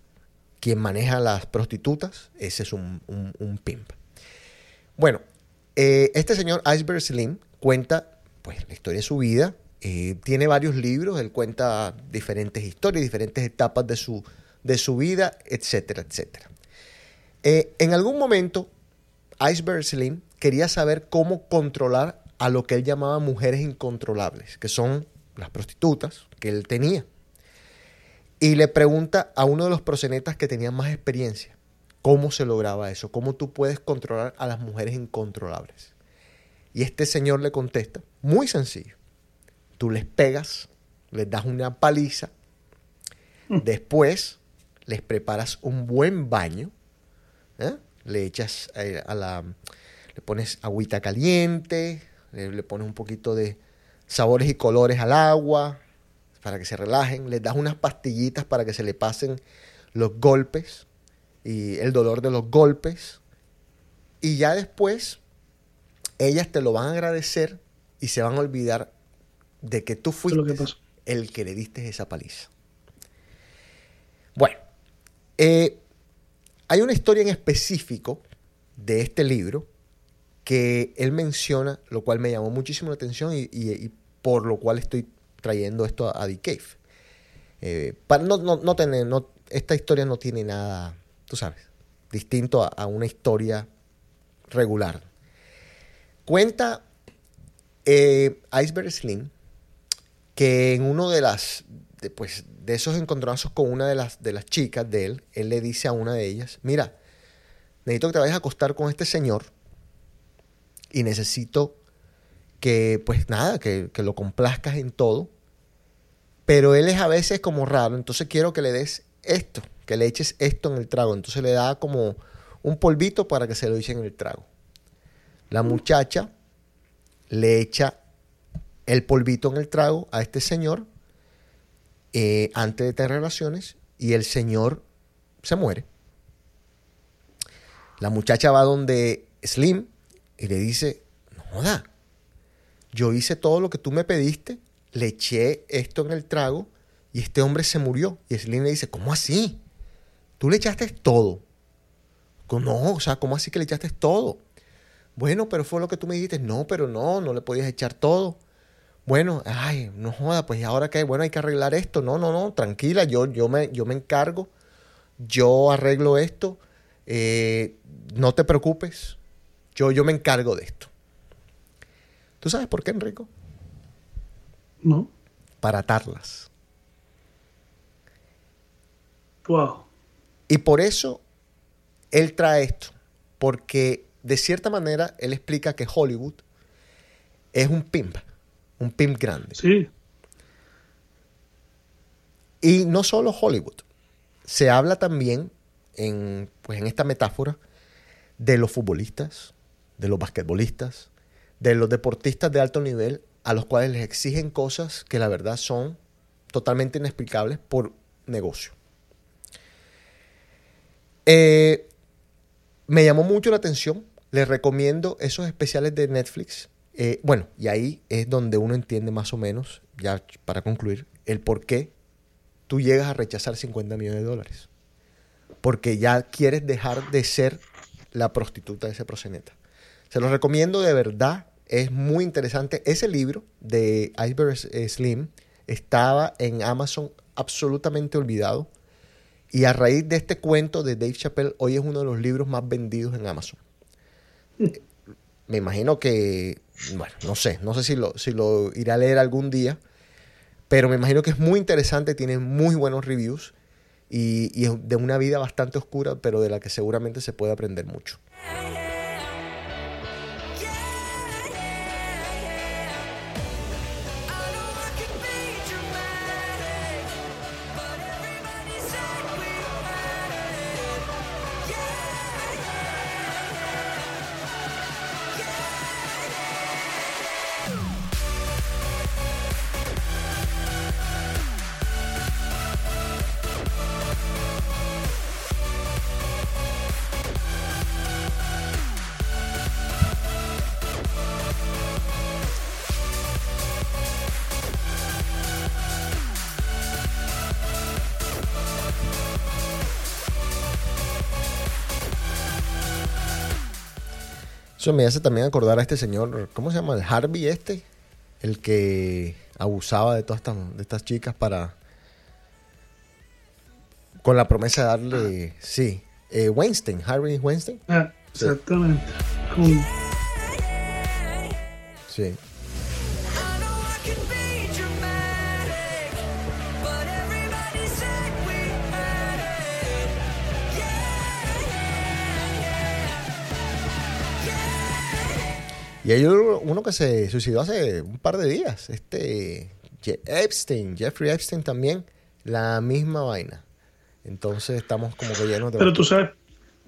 Quien maneja las prostitutas, ese es un, un- pimp. Bueno, eh, este señor Iceberg Slim cuenta pues, la historia de su vida. eh, tiene varios libros, él cuenta diferentes historias, diferentes etapas de su, de su vida, etcétera, etcétera. Eh, en algún momento, Iceberg Slim quería saber cómo controlar a lo que él llamaba mujeres incontrolables, que son las prostitutas que él tenía. Y le pregunta a uno de los prosenetas que tenía más experiencia, ¿cómo se lograba eso? ¿Cómo tú puedes controlar a las mujeres incontrolables? Y este señor le contesta, muy sencillo. Tú les pegas, les das una paliza, Después les preparas un buen baño. ¿Eh? Le echas eh, a la. Le pones agüita caliente. Le, le pones un poquito de sabores y colores al agua. Para que se relajen. Les das unas pastillitas para que se le pasen los golpes. Y el dolor de los golpes. Y ya después. Ellas te lo van a agradecer. Y se van a olvidar de que tú lo que fuiste el que le diste esa paliza. Bueno, eh, hay una historia en específico de este libro que él menciona, lo cual me llamó muchísimo la atención y, por lo cual estoy trayendo esto a, a Cave. Eh, para no, no- no tener, no- esta historia no tiene nada, tú sabes, distinto a, a una historia regular. Cuenta eh, Iceberg Slim que en uno de las pues, de esos encontronazos con una de las de las chicas de él, él le dice a una de ellas, mira, necesito que te vayas a acostar con este señor y necesito que, pues nada, que, que lo complazcas en todo, pero él es a veces como raro, entonces quiero que le des esto, que le eches esto en el trago, entonces le da como un polvito para que se lo eche en el trago. La muchacha le echa el polvito en el trago a este señor eh, antes de tener relaciones y el señor se muere. La muchacha va donde Slim y le dice, no joda, yo hice todo lo que tú me pediste, le eché esto en el trago y este hombre se murió. Y Slim le dice, ¿cómo así? Tú le echaste todo. No, o sea, ¿cómo así que le echaste todo? Bueno, pero fue lo que tú me dijiste. No, pero no, no le podías echar todo. Bueno, ay, no joda, pues ¿y ahora qué? Bueno, hay que arreglar esto. No, no, no, tranquila, yo, yo, me, yo me encargo. Yo arreglo esto. eh, no te preocupes. Yo, yo me encargo de esto. ¿Tú sabes por qué, Enrico? ¿No? Para atarlas. Wow. Y por eso él trae esto. Porque de cierta manera él explica que Hollywood es un pimp. Un pimp grande. Sí. Y no solo Hollywood. Se habla también en, pues en esta metáfora de los futbolistas, de los basquetbolistas, de los deportistas de alto nivel a los cuales les exigen cosas que la verdad son totalmente inexplicables por negocio. Eh, me llamó mucho la atención. Les recomiendo esos especiales de Netflix. Eh, bueno, y ahí es donde uno entiende más o menos, ya para concluir, el por qué tú llegas a rechazar 50 millones de dólares. Porque ya quieres dejar de ser la prostituta de ese proxeneta. Se los recomiendo de verdad. Es muy interesante. Ese libro de Iceberg Slim estaba en Amazon absolutamente olvidado. Y a raíz de este cuento de Dave Chappelle, hoy es uno de los libros más vendidos en Amazon. Me imagino que, bueno, no sé, no sé si lo, si lo iré a leer algún día, pero me imagino que es muy interesante, tiene muy buenos reviews y, y es de una vida bastante oscura, pero de la que seguramente se puede aprender mucho. Eso me hace también acordar a este señor, ¿cómo se llama? El Harvey este, el que abusaba de todas estas, de estas chicas para... Con la promesa de darle... Sí, eh, Weinstein, Harvey Weinstein. Ah, exactamente. Sí. Y hay uno que se suicidó hace un par de días, este Epstein, Jeffrey Epstein también, La misma vaina. Entonces estamos como que llenos de... Pero tú sabes,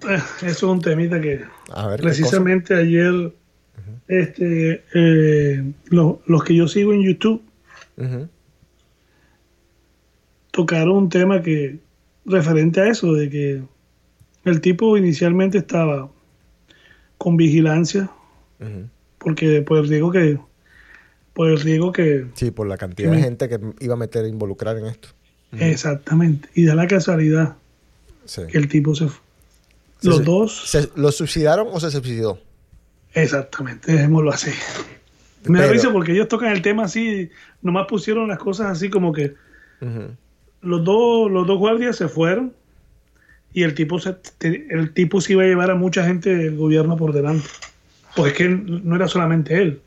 eh, eso es un temita que A ver, ¿qué precisamente ayer este, eh, lo- los que yo sigo en YouTube tocaron un tema que referente a eso, de que el tipo inicialmente estaba con vigilancia. Porque por el riesgo que, el riesgo que, Sí, por la cantidad de me- gente que iba a meter, involucrar en esto. exactamente, y da la casualidad Sí. que el tipo se fue. Se- Los dos, se- ¿Lo suicidaron o se suicidó? exactamente, dejémoslo así. Me da Pero- risa porque ellos tocan el tema así, nomás pusieron las cosas así como que los dos, los dos guardias se fueron y el tipo se, el tipo se iba a llevar a mucha gente del gobierno por delante. Pues es que no era solamente él.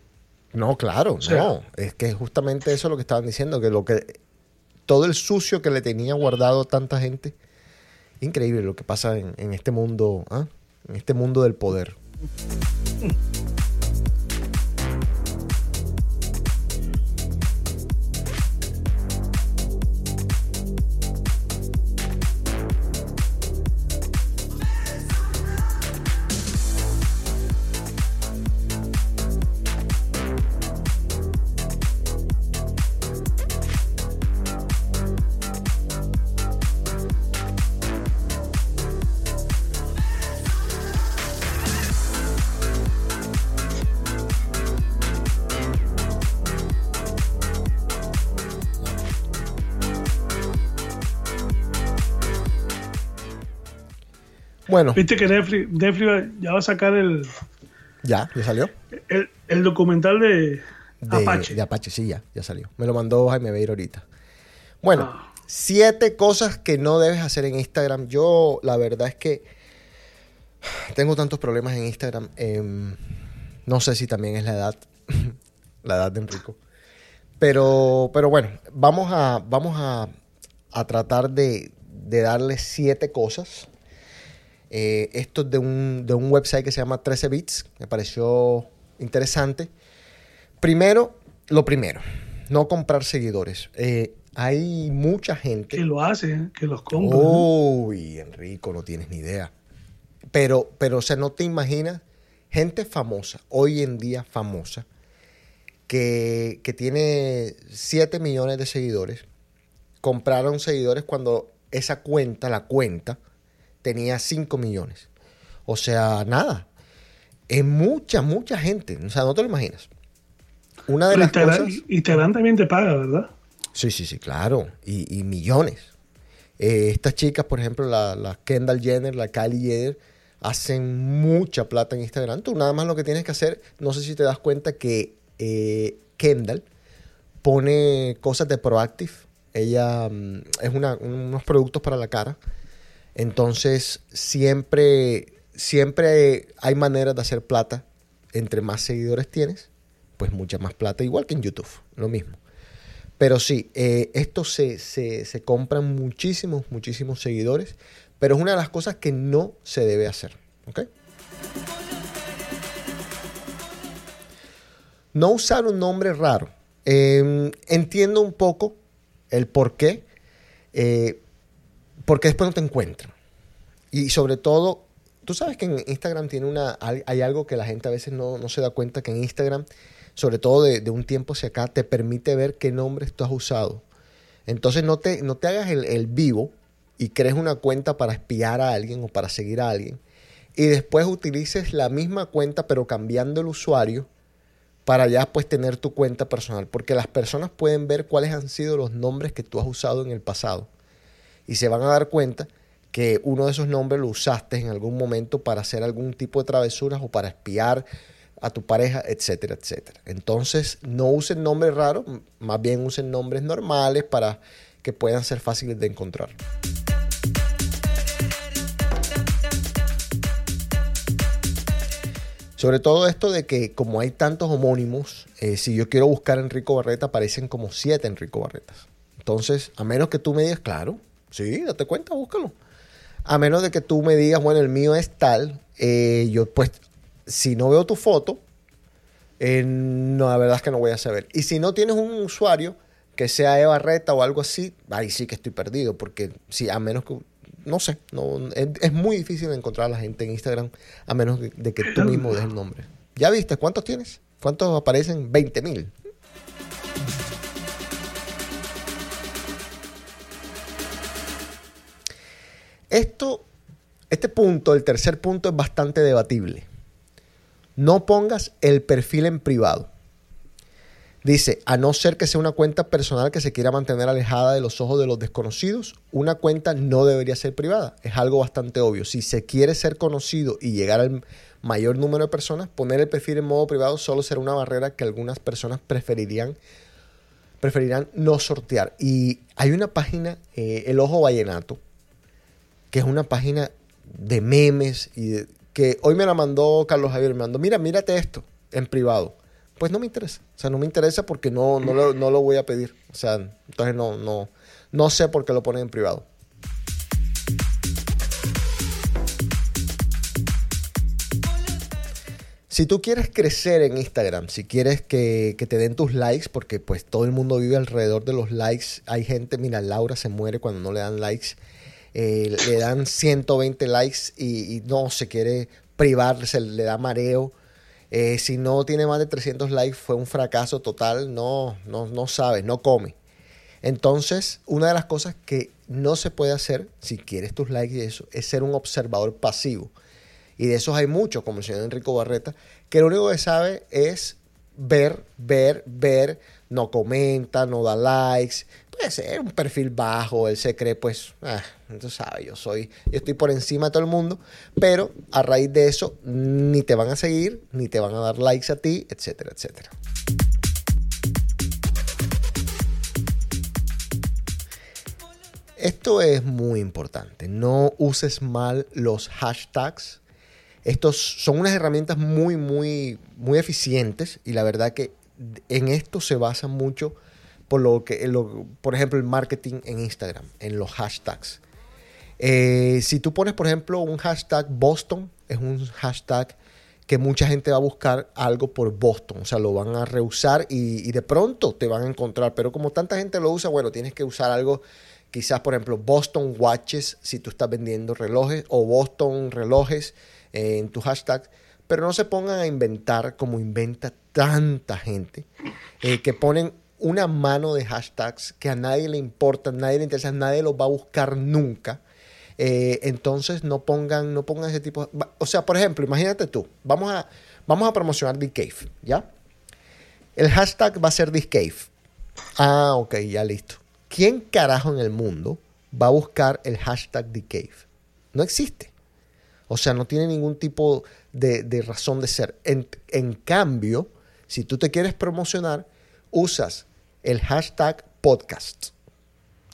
No, claro, sea- no. Es que justamente eso es lo que estaban diciendo, que lo que todo el sucio que le tenía guardado tanta gente. Increíble lo que pasa en, en este mundo, ¿ah? en este mundo del poder. (laughs) Bueno, Viste que Netflix, Netflix ya va a sacar el, ya, ya salió. el, el documental de, De Apache. de Apache, sí, ya, ya salió. Me lo mandó Jaime Beir ahorita. Bueno, Ah. siete cosas que no debes hacer en Instagram. Yo, la verdad es que tengo tantos problemas en Instagram. em, no sé si también es la edad, (laughs) la edad de Enrico. Pero, pero bueno, vamos a, vamos a, a tratar de, de darle siete cosas. Eh, esto es de un, de un website que se llama 13 Bits. Me pareció interesante. Primero, lo primero, no comprar seguidores. Eh, hay mucha gente. que lo hace, que los compra. Uy, Enrico, no tienes ni idea. Pero, pero, o sea, no te imaginas gente famosa, hoy en día famosa, que, que tiene 7 millones de seguidores, compraron seguidores cuando esa cuenta, la cuenta, tenía 5 millones. O sea, nada. Es mucha, mucha gente. O sea, no te lo imaginas. Una de Pero las Instagram, cosas... Instagram también te paga, ¿verdad? Sí, sí, sí, claro. Y, y millones. Eh, estas chicas, por ejemplo, la, la Kendall Jenner, la Kylie Jenner, hacen mucha plata en Instagram. Tú nada más lo que tienes que hacer, no sé si te das cuenta que eh, Kendall pone cosas de Proactive. Ella mm, es una- unos productos para la cara. Entonces, siempre, siempre hay maneras de hacer plata. Entre más seguidores tienes, pues mucha más plata. Igual que en YouTube, lo mismo. Pero sí, eh, esto se, se, se compran muchísimos, muchísimos seguidores, pero es una de las cosas que no se debe hacer. ¿ok? No usar un nombre raro. Eh, entiendo un poco el por qué, eh, porque después no te encuentran. Y sobre todo, tú sabes que en Instagram tiene una, hay algo que la gente a veces no, no se da cuenta, que en Instagram, sobre todo de, de un tiempo hacia acá, te permite ver qué nombres tú has usado. Entonces no te, no te hagas el, el vivo y crees una cuenta para espiar a alguien o para seguir a alguien y después utilices la misma cuenta pero cambiando el usuario para ya pues tener tu cuenta personal porque las personas pueden ver cuáles han sido los nombres que tú has usado en el pasado y se van a dar cuenta que uno de esos nombres lo usaste en algún momento para hacer algún tipo de travesuras o para espiar a tu pareja, etcétera, etcétera. Entonces, no usen nombres raros, más bien usen nombres normales para que puedan ser fáciles de encontrar. Sobre todo esto de que como hay tantos homónimos, eh, si yo quiero buscar Enrico Barreta, aparecen como siete Enrico Barretas. Entonces, a menos que tú me digas, claro, sí, date cuenta, búscalo. A menos de que tú me digas, bueno, el mío es tal, eh, yo pues, si no veo tu foto, eh, no, la verdad es que no voy a saber. Y si no tienes un usuario que sea Eva Reta o algo así, ahí sí que estoy perdido, porque sí, a menos que, no sé, no, es, es muy difícil encontrar a la gente en Instagram, a menos de, de que tú mismo des el nombre. ¿Ya viste? ¿Cuántos tienes? ¿Cuántos aparecen? 20 mil. Esto, este punto, el tercer punto, es bastante debatible. No pongas el perfil en privado. Dice, a no ser que sea una cuenta personal que se quiera mantener alejada de los ojos de los desconocidos, una cuenta no debería ser privada. Es algo bastante obvio. Si se quiere ser conocido y llegar al mayor número de personas, poner el perfil en modo privado solo será una barrera que algunas personas preferirían, preferirán no sortear. Y hay una página, eh, El Ojo Vallenato, que es una página de memes y que hoy me la mandó Carlos Javier, me mandó, mira, mírate esto en privado. Pues no me interesa, o sea, no me interesa porque no, no, lo, no lo voy a pedir. O sea, entonces no, no, no sé por qué lo ponen en privado. Si tú quieres crecer en Instagram, si quieres que, que te den tus likes, porque pues todo el mundo vive alrededor de los likes, hay gente, mira, Laura se muere cuando no le dan likes, eh, le dan 120 likes y, no se quiere privar, se le da mareo. Eh, si no tiene más de 300 likes fue un fracaso total, no, no, no sabe, no come. Entonces, una de las cosas que no se puede hacer, si quieres tus likes y eso, es ser un observador pasivo. Y de esos hay muchos, como el señor Enrico Barreta, que lo único que sabe es ver, ver, ver, no comenta, no da likes. Puede ser un perfil bajo, él se cree, pues, ah, tú sabes, yo soy, yo estoy por encima de todo el mundo, pero a raíz de eso ni te van a seguir, ni te van a dar likes a ti, etcétera, etcétera. Esto es muy importante. No uses mal los hashtags. Estos son unas herramientas muy, muy, muy eficientes y la verdad que en esto se basa mucho por lo que, por ejemplo, el marketing en Instagram, en los hashtags. Eh, si tú pones, por ejemplo, un hashtag Boston, es un hashtag que mucha gente va a buscar algo por Boston, o sea, lo van a rehusar y, y de pronto te van a encontrar, pero como tanta gente lo usa, bueno, tienes que usar algo, quizás, por ejemplo, Boston Watches, si tú estás vendiendo relojes, o Boston Relojes eh, en tu hashtag, pero no se pongan a inventar como inventa tanta gente, eh, que ponen una mano de hashtags que a nadie le importa, nadie le interesa, nadie los va a buscar nunca. Eh, entonces no pongan, no pongan ese tipo. va- O sea, por ejemplo, imagínate tú, vamos a, vamos a promocionar The Cave, ¿ya? El hashtag va a ser The Cave. Ah, ok, ya listo. ¿Quién carajo en el mundo va a buscar el hashtag The Cave? No existe. O sea, no tiene ningún tipo de, de razón de ser. En cambio, si tú te quieres promocionar, usas el hashtag podcast.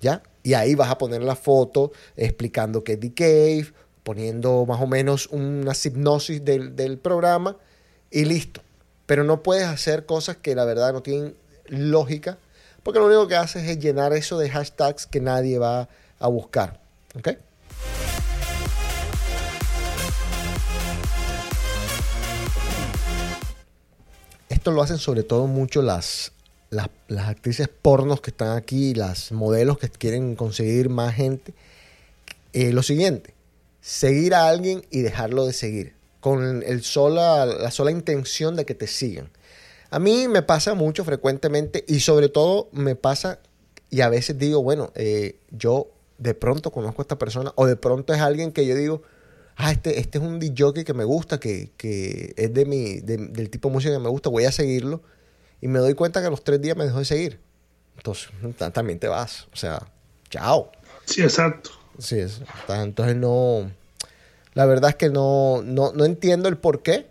¿Ya? Y ahí vas a poner la foto explicando que es The Cave, poniendo más o menos una hipnosis del, del programa y listo. Pero no puedes hacer cosas que la verdad no tienen lógica, porque lo único que haces es llenar eso de hashtags que nadie va a buscar. ¿Ok? Esto lo hacen sobre todo mucho las, las, actrices pornos que están aquí, las modelos que quieren conseguir más gente. Eh, lo siguiente, seguir a alguien y dejarlo de seguir, con el sola, la sola intención de que te sigan. A mí me pasa mucho frecuentemente y sobre todo me pasa y a veces digo, bueno, eh, yo de pronto conozco a esta persona o de pronto es alguien que yo digo, ah, este, este es un DJ que me gusta, que, que es de mi, de- del tipo de música que me gusta, voy a seguirlo y me doy cuenta que a los tres días me dejó de seguir. Entonces, ta- también te vas, o sea, chao. Sí, exacto. Sí, es, entonces no, la verdad es que no, no, no entiendo el por qué.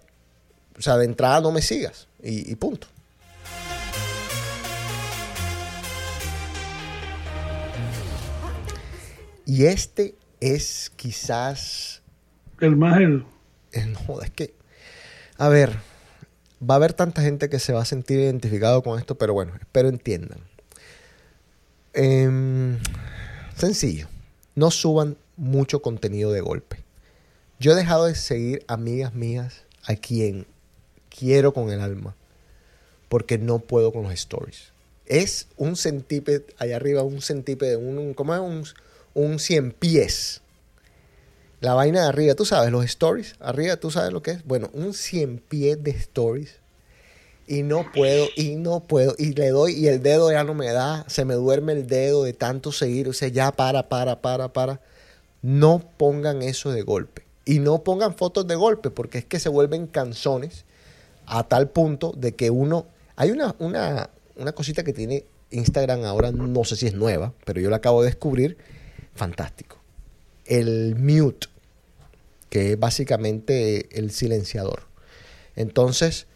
O sea, de entrada no me sigas y, y punto. Y este es quizás El más el. no es que, a ver, va a haber tanta gente que se va a sentir identificado con esto, pero bueno, espero entiendan. Em, sencillo, no suban mucho contenido de golpe. Yo he dejado de seguir amigas mías a quien quiero con el alma, porque no puedo con los stories. Es un centípede, allá arriba un centípede, un, ¿cómo es? Un, un cien pies. La vaina de arriba, tú sabes, los stories, arriba, tú sabes lo que es. Bueno, un cien pies de stories. Y no puedo, y no puedo, y le doy, y el dedo ya no me da, se me duerme el dedo de tanto seguir, o sea, ya para, para, para, para. No pongan eso de golpe. Y no pongan fotos de golpe, porque es que se vuelven canzones a tal punto de que uno... Hay una, una, una cosita que tiene Instagram ahora, no sé si es nueva, pero yo la acabo de descubrir, fantástico. El mute, que es básicamente el silenciador. Entonces,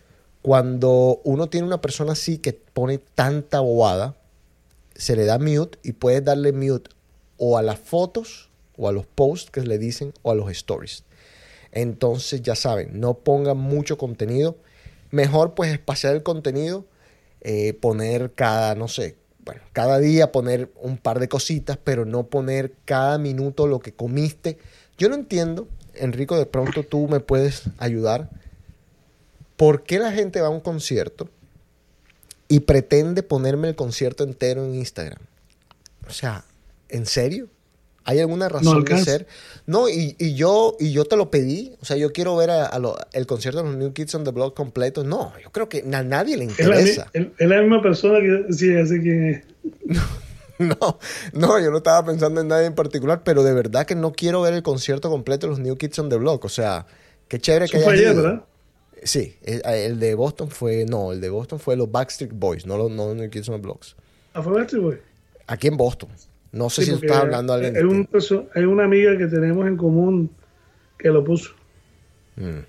cuando uno tiene una persona así que pone tanta bobada, se le da mute y puedes darle mute o a las fotos o a los posts que le dicen o a los stories. Entonces ya saben, no pongan mucho contenido. Mejor pues espaciar el contenido, eh, poner cada, no sé, bueno, cada día poner un par de cositas, pero no poner cada minuto lo que comiste. Yo no entiendo, Enrico, de pronto tú me puedes ayudar. ¿Por qué la gente va a un concierto y pretende ponerme el concierto entero en Instagram? O sea, ¿en serio? ¿Hay alguna razón de alcanza. ser? No, y, y yo, y yo te lo pedí. O sea, yo quiero ver a, a lo- el concierto de los New Kids on the Block completo. No, yo creo que a nadie le Es la, mi- interesa. es- la misma persona que sí, quién es. (laughs) No, no, yo no estaba pensando en nadie en particular, pero de verdad que no quiero ver el concierto completo de los New Kids on the Block. O sea, qué chévere que Eso fue hayas ayer. ¿verdad? Sí, el, el de Boston fue, no, el de Boston fue los Backstreet Boys, no los no New Kids on the Blocks. ¿A fue Backstreet Boy? Aquí en Boston. No sé Sí, si estás hablando perso- hay una amiga que tenemos en común que lo puso. Mm.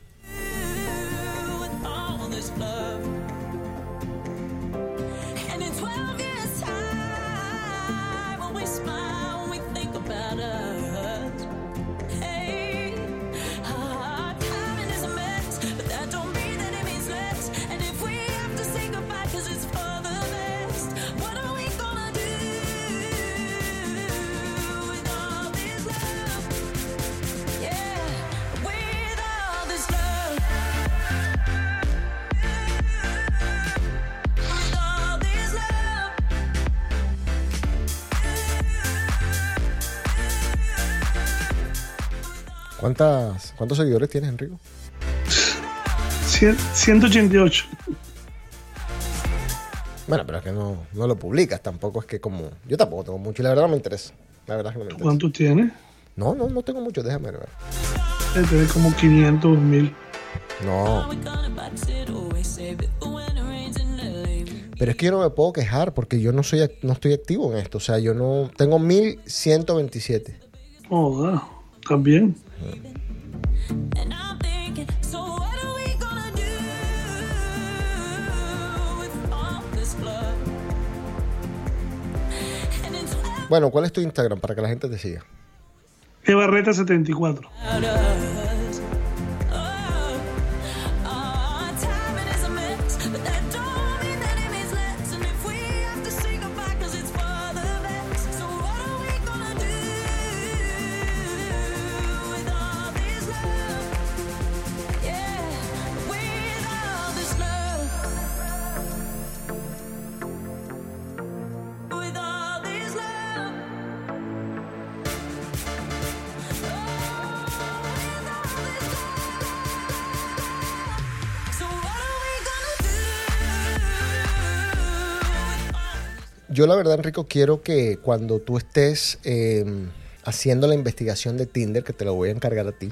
¿Cuántas, ¿Cuántos seguidores tienes, Enrico? Cien- 188. Bueno, pero es que no, no lo publicas, tampoco es que como... Yo tampoco tengo mucho y la verdad no me interesa. La verdad es que no me interesa. ¿Cuántos tienes? No, no, no tengo mucho, déjame ver. Debe tener como 500 mil. No, pero es que yo no me puedo quejar porque yo no soy no estoy activo en esto. O sea, yo no... Tengo 1127. Joda, también. Bueno, ¿cuál es tu Instagram para que la gente te siga? Ebarreta74. Yo la verdad, Enrico, quiero que cuando tú estés eh, haciendo la investigación de Tinder, que te lo voy a encargar a ti,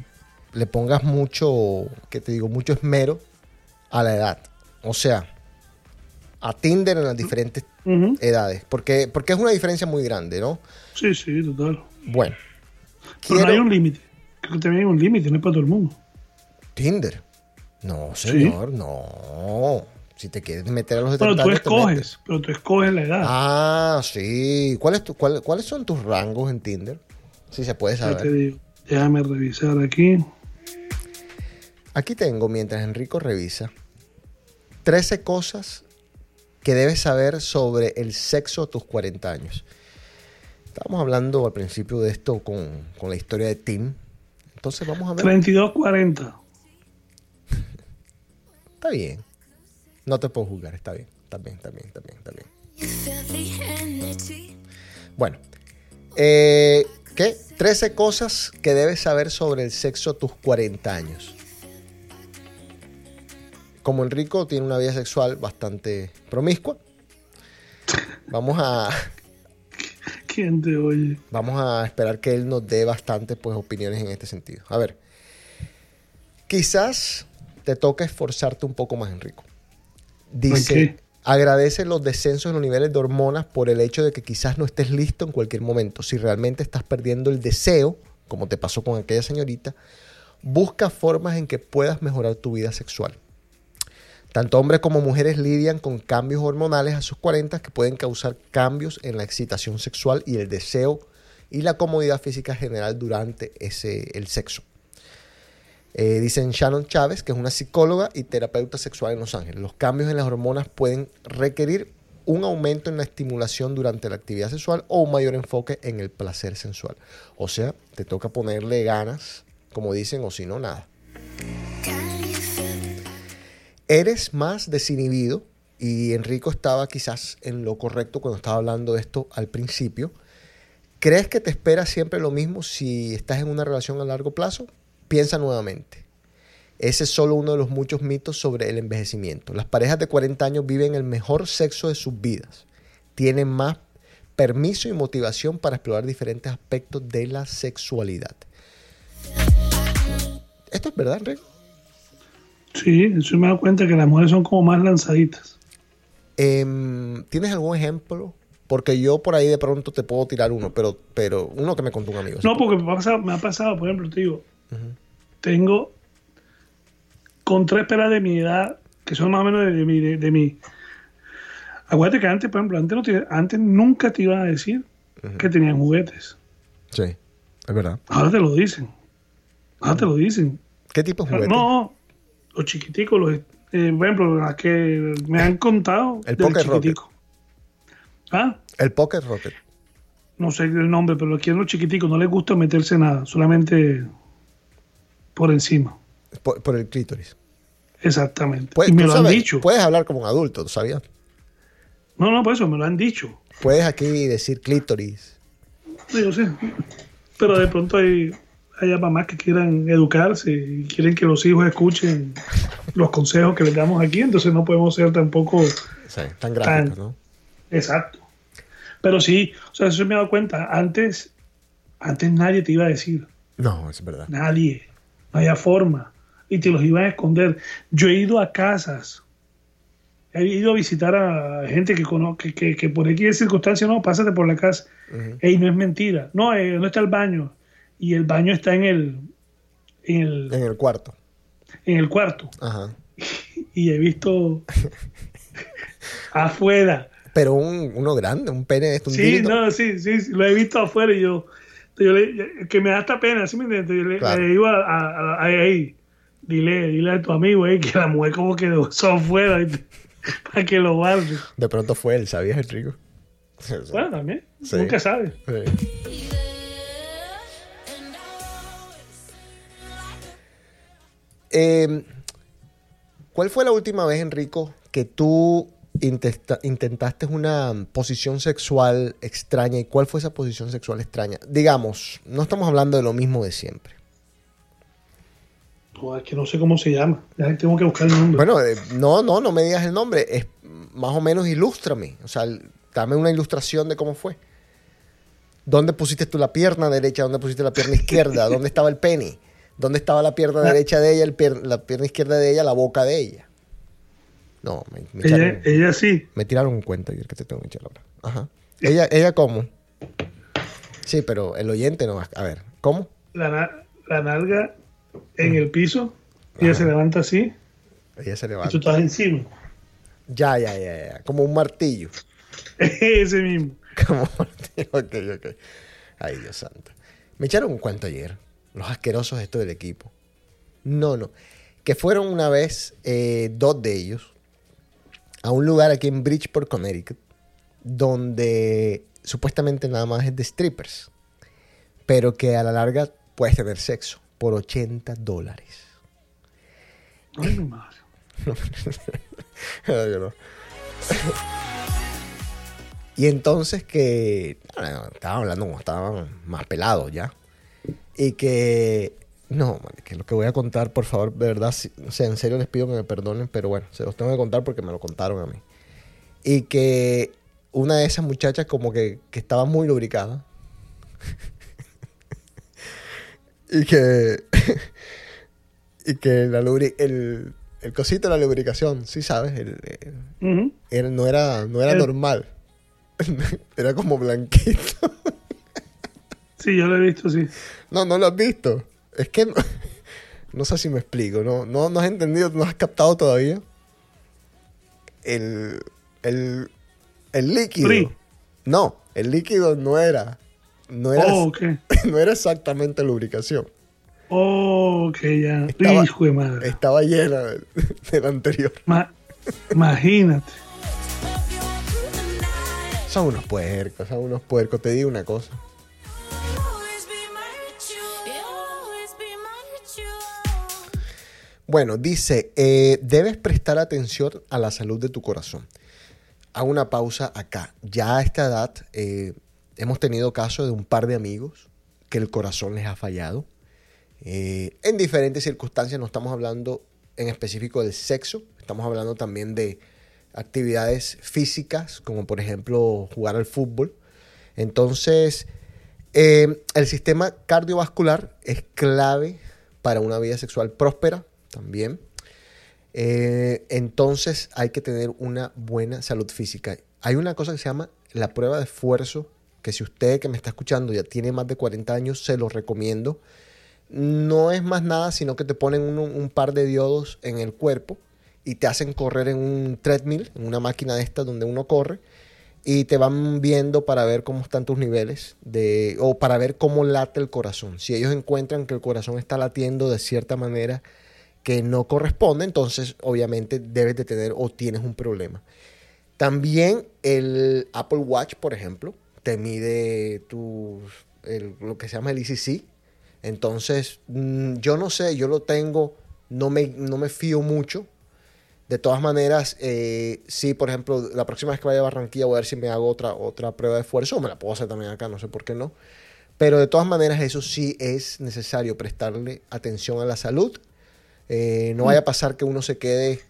le pongas mucho, que te digo, mucho esmero a la edad. O sea, a Tinder en las diferentes edades. Porque, porque es una diferencia muy grande, ¿no? Sí, sí, total. Bueno. Pero no quiero- hay un límite. Creo que también hay un límite, no es para todo el mundo. Tinder. No, señor, no. Si te quieres meter a los Bueno, 70 tú años, te metes. escoges, pero tú escoges la edad. Ah, sí. ¿Cuál es tu, cuál- ¿Cuáles son tus rangos en Tinder? Si se puede ya te saber. digo. Déjame revisar aquí. Aquí tengo, mientras Enrico revisa, 13 cosas que debes saber sobre el sexo a tus 40 años. Estábamos hablando al principio de esto con, con la historia de Tim. Entonces vamos a ver. 32-40. Está bien. No te puedo juzgar, está bien. Está bien, está bien, está bien, está bien. Bueno, eh, ¿qué? 13 cosas que debes saber sobre el sexo a tus 40 años. Como Enrico tiene una vida sexual bastante promiscua, vamos a, ¿Quién te oye? vamos a esperar que él nos dé bastantes pues, opiniones en este sentido. A ver, quizás te toca esforzarte un poco más, Enrico. Dice, agradece los descensos en los niveles de hormonas por el hecho de que quizás no estés listo en cualquier momento. Si realmente estás perdiendo el deseo, como te pasó con aquella señorita, busca formas en que puedas mejorar tu vida sexual. Tanto hombres como mujeres lidian con cambios hormonales a sus 40 que pueden causar cambios en la excitación sexual y el deseo y la comodidad física general durante ese, el sexo. Eh, dicen Shannon Chávez, que es una psicóloga y terapeuta sexual en Los Ángeles. Los cambios en las hormonas pueden requerir un aumento en la estimulación durante la actividad sexual o un mayor enfoque en el placer sensual. O sea, te toca ponerle ganas, como dicen, o si no, nada. Eres más desinhibido y Enrico estaba quizás en lo correcto cuando estaba hablando de esto al principio. ¿Crees que te espera siempre lo mismo si estás en una relación a largo plazo? Piensa nuevamente. Ese es solo uno de los muchos mitos sobre el envejecimiento. Las parejas de 40 años viven el mejor sexo de sus vidas. Tienen más permiso y motivación para explorar diferentes aspectos de la sexualidad. ¿Esto es verdad, Enrico? Sí, eso me he dado cuenta que las mujeres son como más lanzaditas. Em, ¿Tienes algún ejemplo? Porque yo por ahí de pronto te puedo tirar uno, pero, pero uno que me contó un amigo. No, porque me ha pasado, me ha pasado por ejemplo, te digo, tengo con tres pelas de mi edad, que son más o menos de, mi, de, de mi- Acuérdate que antes, por ejemplo, antes, no te- antes nunca te iban a decir que tenían juguetes. Sí, es verdad. Ahora te lo dicen. Ahora te lo dicen. ¿Qué tipo de juguete? No, los chiquiticos, los, eh, por ejemplo, las que me han contado El del Pocket Rocket. chiquitico. Ah, El Pocket Rocket. no sé el nombre, pero los quieren los chiquiticos, no les gusta meterse nada, solamente por encima. Por, por el clítoris. Exactamente. Puedes, y me lo han dicho. Puedes hablar como un adulto, ¿tú sabías? No, no, por eso me lo han dicho. Puedes aquí decir clítoris. Sí, yo sé. Pero de pronto hay, hay mamás que quieran educarse y quieren que los hijos escuchen los consejos que les damos aquí, entonces no podemos ser tampoco Sí, tan gráfico, Tan- ¿no? exacto. Pero sí, o sea, eso me he dado cuenta. Antes, antes nadie te iba a decir. No, es verdad. Nadie. No había forma. Y te los iban a esconder. Yo he ido a casas. He ido a visitar a gente que conozco, que, que, que por X circunstancia, no, pásate por la casa. Ey, no es mentira. No, eh, no está el baño. Y el baño está en el, en el, En el cuarto. en el cuarto. Ajá. (laughs) Y he visto afuera. Pero un, uno grande, un pene de Sí, no, sí, sí, sí, lo he visto afuera y yo, yo le- que me da esta pena, ¿sí me entiendes? Yo le, Claro. le digo a, a- dile, dile a tu amigo ahí que la mujer como que dejó eso afuera (laughs) para que lo guarde. De pronto fue él, ¿sabías, Enrico? Bueno, también, Sí. nunca sabes. Sí. Eh, ¿Cuál fue la última vez, Enrico, que tú intentaste una posición sexual extraña? ¿Y cuál fue esa posición sexual extraña? Digamos, no estamos hablando de lo mismo de siempre. Joder, que no sé cómo se llama, ya tengo que buscar el nombre. Bueno, eh, no, no, no me digas el nombre. Es más o menos ilústrame. O sea, dame una ilustración de cómo fue. ¿Dónde pusiste tú la pierna derecha? ¿Dónde pusiste la pierna izquierda? ¿Dónde estaba el pene? ¿Dónde estaba la pierna (laughs) derecha de ella, el pier- la pierna izquierda de ella, la boca de ella? No, me, me ella, echaron, ella sí, me tiraron un cuento ayer que te tengo que echar ahora. Ajá. ¿Ella, ¿Ella cómo? Sí, pero el oyente no va a... Ver, ¿cómo? la, na- la nalga en el piso, y ella se levanta así, Ella se y tú levanta. estás encima. Ya, ya, ya, ya. Como un martillo. (laughs) Ese mismo. Como ok, ok. Ay, Dios santo. Me echaron un cuento ayer. Los asquerosos estos del equipo. No, no. Que fueron una vez, eh, dos de ellos, a un lugar aquí en Bridgeport, Connecticut, donde supuestamente nada más es de strippers, pero que a la larga puedes tener sexo por 80 dólares. Ay, mi madre. (laughs) No. Y entonces que bueno, estaban hablando como estaban más pelados ya. Y que no, que lo que voy a contar, por favor, de verdad, si- o sea, en serio les pido que me perdonen, pero bueno, se los tengo que contar porque me lo contaron a mí. Y que una de esas muchachas como que, que estaba muy lubricada. (laughs) y que (laughs) y que la lubri- el, el cosito de la lubricación, sí sabes, el, no era, no era normal. (laughs) era como blanquito. Sí, yo lo he visto, sí. No, no lo has visto. Es que no, (laughs) no sé si me explico. No, no, no has entendido, no has captado todavía. El, el, el líquido. No, el líquido no era. No era, Oh, ok. (laughs) no era exactamente lubricación. Oh, ok, ya. Estaba- Hijo de madre. Estaba llena del, (laughs) del anterior. Ma- imagínate. Son unos puercos, son unos puercos. Te digo una cosa. Bueno, dice, eh, debes prestar atención a la salud de tu corazón. Hago una pausa acá. Ya a esta edad eh, hemos tenido casos de un par de amigos que el corazón les ha fallado. Eh, en diferentes circunstancias, no estamos hablando en específico del sexo, estamos hablando también de actividades físicas, como por ejemplo jugar al fútbol. Entonces, eh, el sistema cardiovascular es clave para una vida sexual próspera también. Eh, entonces hay que tener una buena salud física. Hay una cosa que se llama la prueba de esfuerzo, que si usted que me está escuchando ya tiene más de 40 años, se lo recomiendo. No es más nada, sino que te ponen un, par de diodos en el cuerpo y te hacen correr en un treadmill, en una máquina de estas donde uno corre, y te van viendo para ver cómo están tus niveles de o para ver cómo late el corazón. Si ellos encuentran que el corazón está latiendo de cierta manera que no corresponde, entonces obviamente debes de tener o tienes un problema. También el Apple Watch, por ejemplo, te mide tu, lo que se llama el ECC. Entonces, mm, yo no sé, yo lo tengo, no me, no me fío mucho. De todas maneras, eh, sí, por ejemplo, la próxima vez que vaya a Barranquilla voy a ver si me hago otra, otra prueba de esfuerzo, o me la puedo hacer también acá, no sé por qué no. Pero de todas maneras, eso sí es necesario prestarle atención a la salud. Eh, no vaya a pasar que uno se quede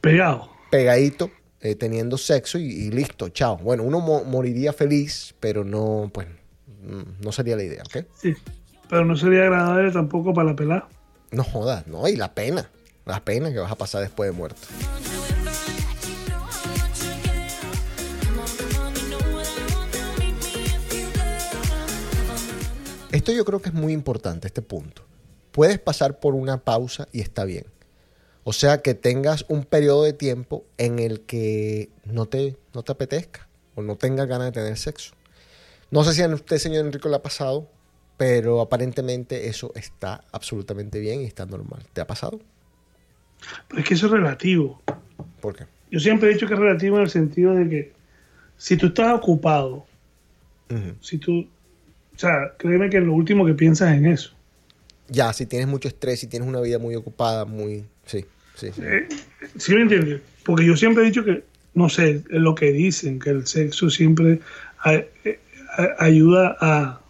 Pegado. pegadito eh, teniendo sexo y, y listo, chao. Bueno, uno mo- moriría feliz, pero no, pues, mm, no sería la idea, ¿ok? Sí. Pero no sería agradable tampoco para la pelada. No jodas, no, y la pena, la pena que vas a pasar después de muerto. Esto yo creo que es muy importante, este punto. Puedes pasar por una pausa y está bien. O sea, que tengas un periodo de tiempo en el que no te, no te apetezca o no tengas ganas de tener sexo. No sé si a usted, señor Enrico, le ha pasado, pero aparentemente eso está absolutamente bien y está normal. ¿Te ha pasado? Pero es que eso es relativo. ¿Por qué? Yo siempre he dicho que es relativo en el sentido de que si tú estás ocupado, si tú, o sea, créeme que lo último que piensas en eso. Ya, si tienes mucho estrés, si tienes una vida muy ocupada, muy... Sí, sí. sí. Eh, ¿Sí me entiendes? Porque yo siempre he dicho que, no sé, lo que dicen, que el sexo siempre a- a- ayuda a,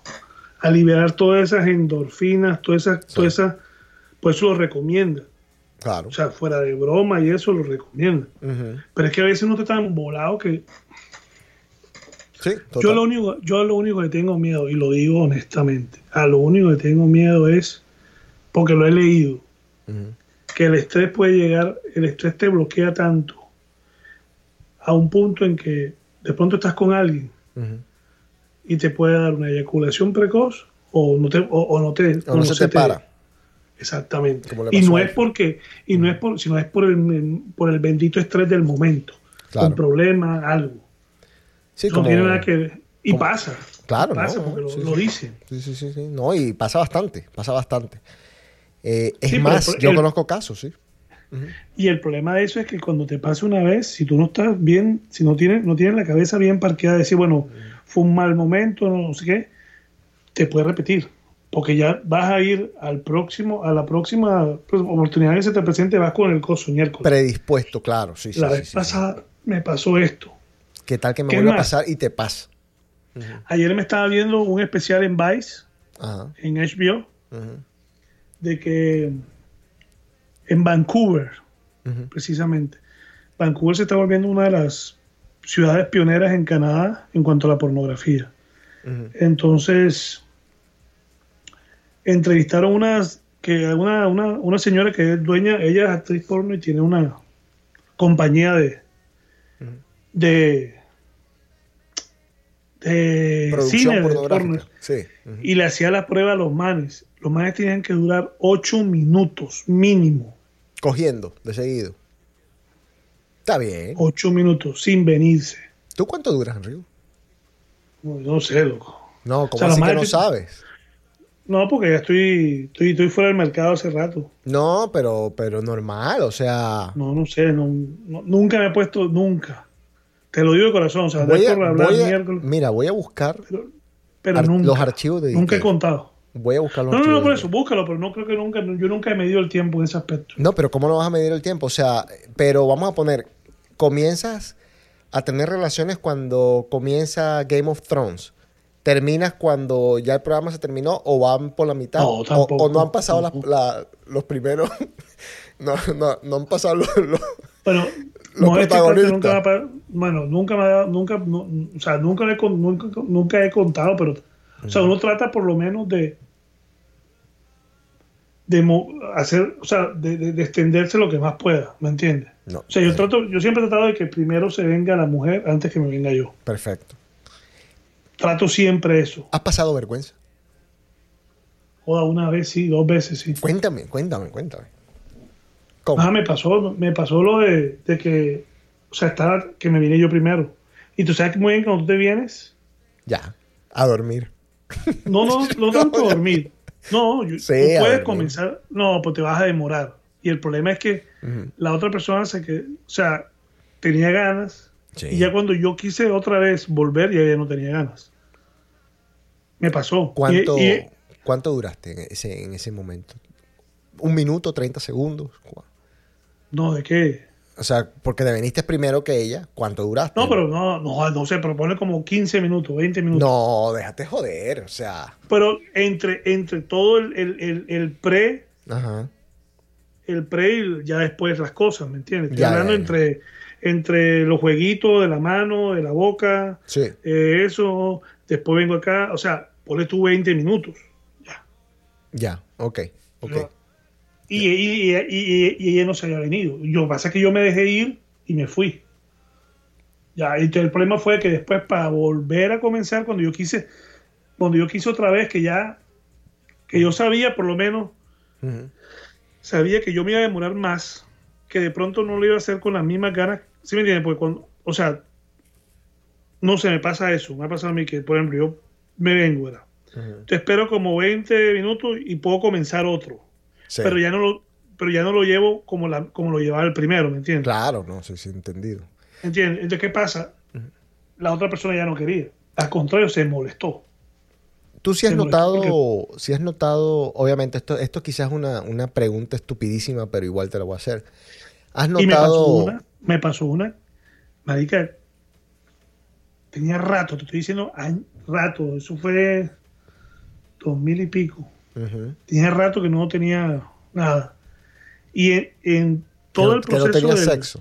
a liberar todas esas endorfinas, todas esas, Sí. todas esas, pues eso lo recomienda. Claro. O sea, fuera de broma y eso lo recomienda. Pero es que a veces uno está tan volado que Sí, total. yo lo único, yo lo único que tengo miedo, y lo digo honestamente, a lo único que tengo miedo es, porque lo he leído, que el estrés puede llegar, el estrés te bloquea tanto a un punto en que de pronto estás con alguien y te puede dar una eyaculación precoz o no te, o, o no te, O no se te para. Exactamente. Y no es porque, y no es por, sino es por el, por el bendito estrés del momento. Claro. Un problema, algo. Sí, no como... tiene nada que ver. Y como- pasa. Claro, pasa ¿no? porque lo, Sí, lo dicen. Sí, sí, sí, sí. No, y pasa bastante, pasa bastante. Eh, es Sí, más, el- yo conozco casos, sí. Y el problema de eso es que cuando te pasa una vez, si tú no estás bien, si no tienes, no tienes la cabeza bien parqueada, de decir, bueno, fue un mal momento, no sé qué, te puede repetir. Porque ya vas a ir al próximo, a la próxima pues, oportunidad que se te presente, vas con el coso miércoles. Predispuesto, claro, sí, sí. la sí, vez sí, pasada me pasó esto. ¿Qué tal que me ¿Qué vuelva a pasar y te pasa? Ayer me estaba viendo un especial en Vice, Ajá. en HBO, de que en Vancouver, precisamente, Vancouver se está volviendo una de las ciudades pioneras en Canadá en cuanto a la pornografía. Entonces, entrevistaron unas, que una, una, una señora que es dueña, ella es actriz porno y tiene una compañía de, de, de Producción cine pornográfica. Sí. Y le hacía la prueba a los manes. Los manes tenían que durar ocho minutos mínimo. Cogiendo de seguido. Está bien. Ocho minutos sin venirse. ¿Tú cuánto duras, Enrico? No, no sé, loco. No, ¿cómo sea, así que no que- sabes? No, porque ya estoy, estoy, estoy fuera del mercado hace rato. No, pero, pero normal, o sea. No, no sé, no, no- nunca me he puesto, nunca. Te lo digo de corazón, o sea, Voy a- por hablar voy a- miércoles, mira, voy a buscar, pero, pero ar- nunca. los archivos de Nunca he contado. voy a buscar los No, no, no, por eso, búscalo, pero no creo que nunca, yo nunca he medido el tiempo en ese aspecto. No, pero ¿cómo no vas a medir el tiempo? O sea, pero vamos a poner, comienzas a tener relaciones cuando comienza Game of Thrones. ¿Terminas cuando ya el programa se terminó o van por la mitad? No, O- tampoco, o, no han pasado la- los primeros... (laughs) no, no, no han pasado los... los- Pero Los que protagonistas. nunca bueno, nunca me ha dado- nunca, no, o sea, nunca, le nunca, nunca he contado, pero, o sea, uno trata por lo menos de, de hacer, o sea, de, de- de extenderse lo que más pueda, ¿me entiendes? No, O sea, yo sí, trato, yo siempre he tratado de que primero se venga la mujer antes que me venga yo. Perfecto. Trato siempre eso. ¿Has pasado vergüenza? Joda, una vez sí, dos veces sí. Cuéntame, cuéntame, cuéntame. ¿Cómo? Ah, me pasó, me pasó lo de, de que, o sea, estaba, que me vine yo primero. Y tú sabes que muy bien cuando tú te vienes, Ya, a dormir. (laughs) no, no, no (laughs) tanto dormir. No, yo- Sí, tú puedes comenzar, no, pues te vas a demorar. Y el problema es que la otra persona se que, o sea, tenía ganas. Sí. Y ya cuando yo quise otra vez volver, ya ella no tenía ganas. Me pasó. ¿Cuánto, Y- y- ¿Cuánto duraste en ese, en ese momento? ¿Un minuto, 30 segundos? ¿Cu- no, ¿de qué? O sea, porque te viniste primero que ella. ¿Cuánto duraste? No, pero no, no, no sé, propone como 15 minutos, 20 minutos. No, déjate joder. O sea. Pero entre, entre todo el, el, el, el pre, Ajá. el pre y ya después las cosas, ¿me entiendes? Estoy Ya, hablando ya, ya. entre, entre los jueguitos de la mano, de la boca, Sí. eh, eso, después vengo acá, o sea, ponle tú 20 minutos. Ya. Ya. Ok. Ok. Pero- Y, y, y, y- ella no se había venido. Yo, lo que pasa es que yo me dejé ir y me fui. Ya, entonces el problema fue que después para volver a comenzar, cuando yo quise, cuando yo quise otra vez, que ya, que yo sabía por lo menos, Ujú. sabía que yo me iba a demorar más, que de pronto no lo iba a hacer con las mismas ganas. ¿Sí me entiendes? Porque cuando, o sea, no se me pasa eso. Me ha pasado a mí que, por ejemplo, yo me vengo, ¿verdad? Ujú. Te espero como 20 minutos y puedo comenzar otro. Sí. Pero ya no lo, pero ya no lo llevo como, la, como lo llevaba el primero, ¿me entiendes? Claro, no, sí, sí, entendido. ¿Entiendes? Entonces, ¿qué pasa? La otra persona ya no quería. Al contrario, se molestó. Tú sí has notado, sí has notado, obviamente, esto, esto quizás es una, una pregunta estupidísima, pero igual te la voy a hacer. ¿Has Y me pasó notado? una, me pasó una, marica, tenía rato, te estoy diciendo, año- rato, eso fue dos mil y pico. Tenía rato que no tenía nada. Y en, en todo que, el no- que no proceso tenía del- sexo.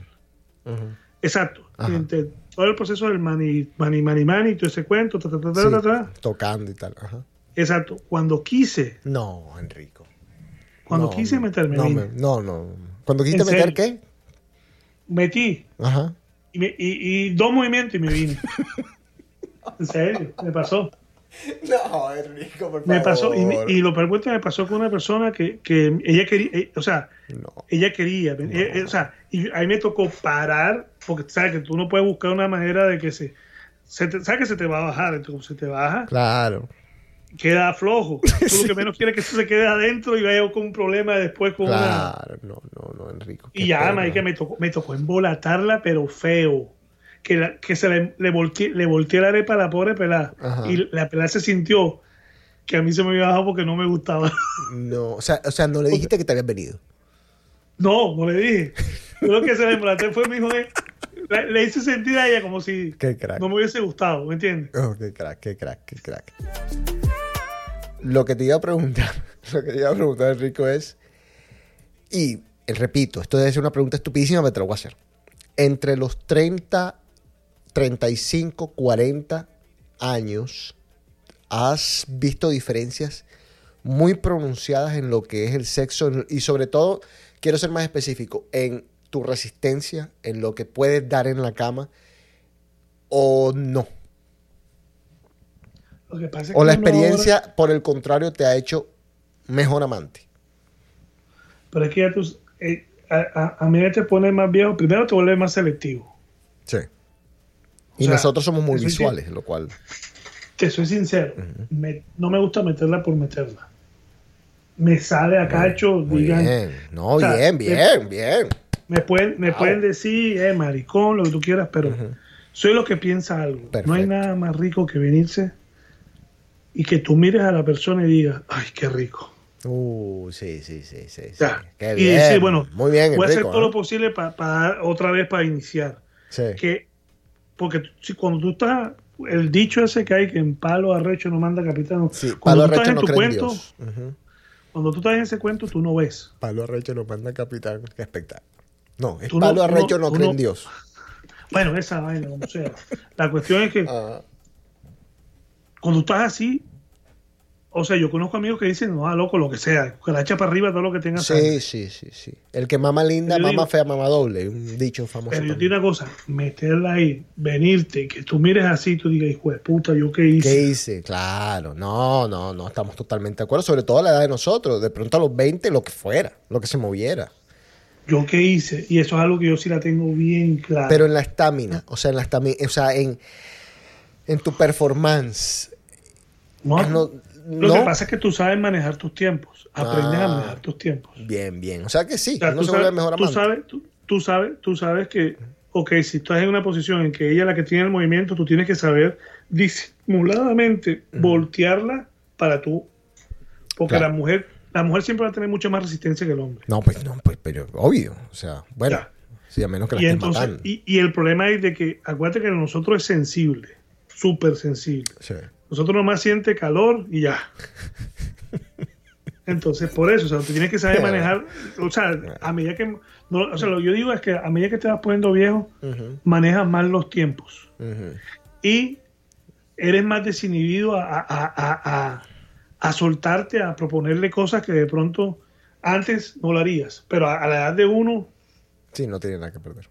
Exacto. Entre todo el proceso del mani, mani, mani, mani, todo ese cuento, ta, ta, ta, ta, Sí, ta, ta. tocando y tal. Ajá. Exacto. Cuando quise, No, Enrico. cuando No, quise meterme, no, me- no, no. ¿Cuando quisiste ¿En meter serio? qué? metí Ajá. y, me- y- y dos movimientos y me vine. (laughs) en serio, me pasó. (laughs) No, Enrico, por Me pasó. Y, me- y lo peor es que me pasó con una persona que, que ella quería, eh, o sea, No. ella quería, eh, eh, o sea, y ahí me tocó parar, porque sabes que tú no puedes buscar una manera de que se, se te, sabes que se te va a bajar, entonces se te baja, Claro, queda flojo. (laughs) Tú lo que menos quieres es que eso se quede adentro y vaya con un problema después con una... claro. No, no, no, Enrico. Y ya, marica, me tocó, me tocó embolatarla, pero feo. Que, la- que se le, le, volteé, le volteé la arepa a la pobre pelada. Ajá. Y la pelada se sintió que a mí se me había bajado porque no me gustaba. (laughs) No, o sea, o sea, no le dijiste que te habías venido. No, no le dije. Yo lo que se le embolaté fue, me dijo, eh, le, le hice sentir a ella como si Qué crack. no me hubiese gustado, ¿me entiendes? Oh, qué crack, qué crack, qué crack. Lo que te iba a preguntar, (laughs) lo que te iba a preguntar, Enrico, es. Y eh, repito, esto debe ser una pregunta estupidísima, pero te lo voy a hacer. Entre los 30, 35, 40 años, ¿has visto diferencias muy pronunciadas en lo que es el sexo? Y sobre todo, quiero ser más específico, en tu resistencia, en lo que puedes dar en la cama, o no. Lo que pasa es O la experiencia, por el contrario, te ha hecho mejor amante. pero es que ya tú, eh, a, a, a que te pones más viejo, primero te vuelves más selectivo. Sí. Y sea, nosotros somos muy visuales, lo cual. Te soy sincero, me- no me gusta meterla por meterla. Me sale a cacho, Muy digan, bien. No, o sea, bien, bien, bien. me pueden, me Wow. pueden decir, eh, maricón, lo que tú quieras, pero soy lo que piensa algo. No hay nada más rico que venirse y que tú mires a la persona y digas, ay, qué rico. Uh, sí, sí, sí, sí. Qué y bien. decir, bueno, muy bien, voy a hacer todo ¿eh? lo posible para otra vez para iniciar. Sí. Que, porque si cuando tú estás, el dicho ese que hay que en palo arrecho no manda capitán. Sí, cuando palo tú estás en no tu cuento. Ujú. cuando tú estás en ese cuento, tú no ves. Palo arrecho no manda capitán. Qué espectáculo. No, es Tú palo arrecho no- no, cree en Dios. (laughs) Bueno, esa vaina, como sea. La cuestión es que Ah, cuando estás así, o sea, yo conozco amigos que dicen, no, ah, loco, lo que sea, que la echa para arriba todo lo que tenga sí, sangre. sí, sí, sí. El que mama linda, Yo mama digo- fea, mama doble. Un dicho famoso. Pero yo te una cosa, meterla ahí, venirte, que tú mires así tú digas, hijo de puta, ¿yo qué hice? ¿Qué hice? Claro, no, no, no, estamos totalmente de acuerdo, sobre todo a la edad de nosotros, de pronto a los 20, lo que fuera, lo que se moviera. ¿Yo qué hice? Y eso es algo que yo sí la tengo bien clara. Pero en la estamina, o sea, en la estamina, o sea, en, en tu performance, no, no, lo no. que pasa es que tú sabes manejar tus tiempos, aprendes Ah. a manejar tus tiempos. bien, bien, o sea que sí, O sea, uno tú, se sabes, mejor tú, sabes, tú, tú sabes, tú sabes que, ok, si estás en una posición en que ella es la que tiene el movimiento, tú tienes que saber disimuladamente voltearla para tú. Porque Claro. la mujer, la mujer siempre va a tener mucha más resistencia que el hombre. No, pues no, pues, pero obvio, o sea, bueno, Ya. sí, a menos que la Y entonces, y el problema es de que, acuérdate que nosotros es sensible, súper sensible. Sí. Nosotros nomás siente calor y ya. Entonces, por eso, o sea, tú tienes que saber (laughs) manejar, o sea, a medida que, no, o sea, lo que yo digo es que a medida que te vas poniendo viejo, manejas más los tiempos y eres más desinhibido a, a, a, a- soltarte, a proponerle cosas que de pronto antes no lo harías, pero a, a la edad de uno, Sí, no tiene nada que perder.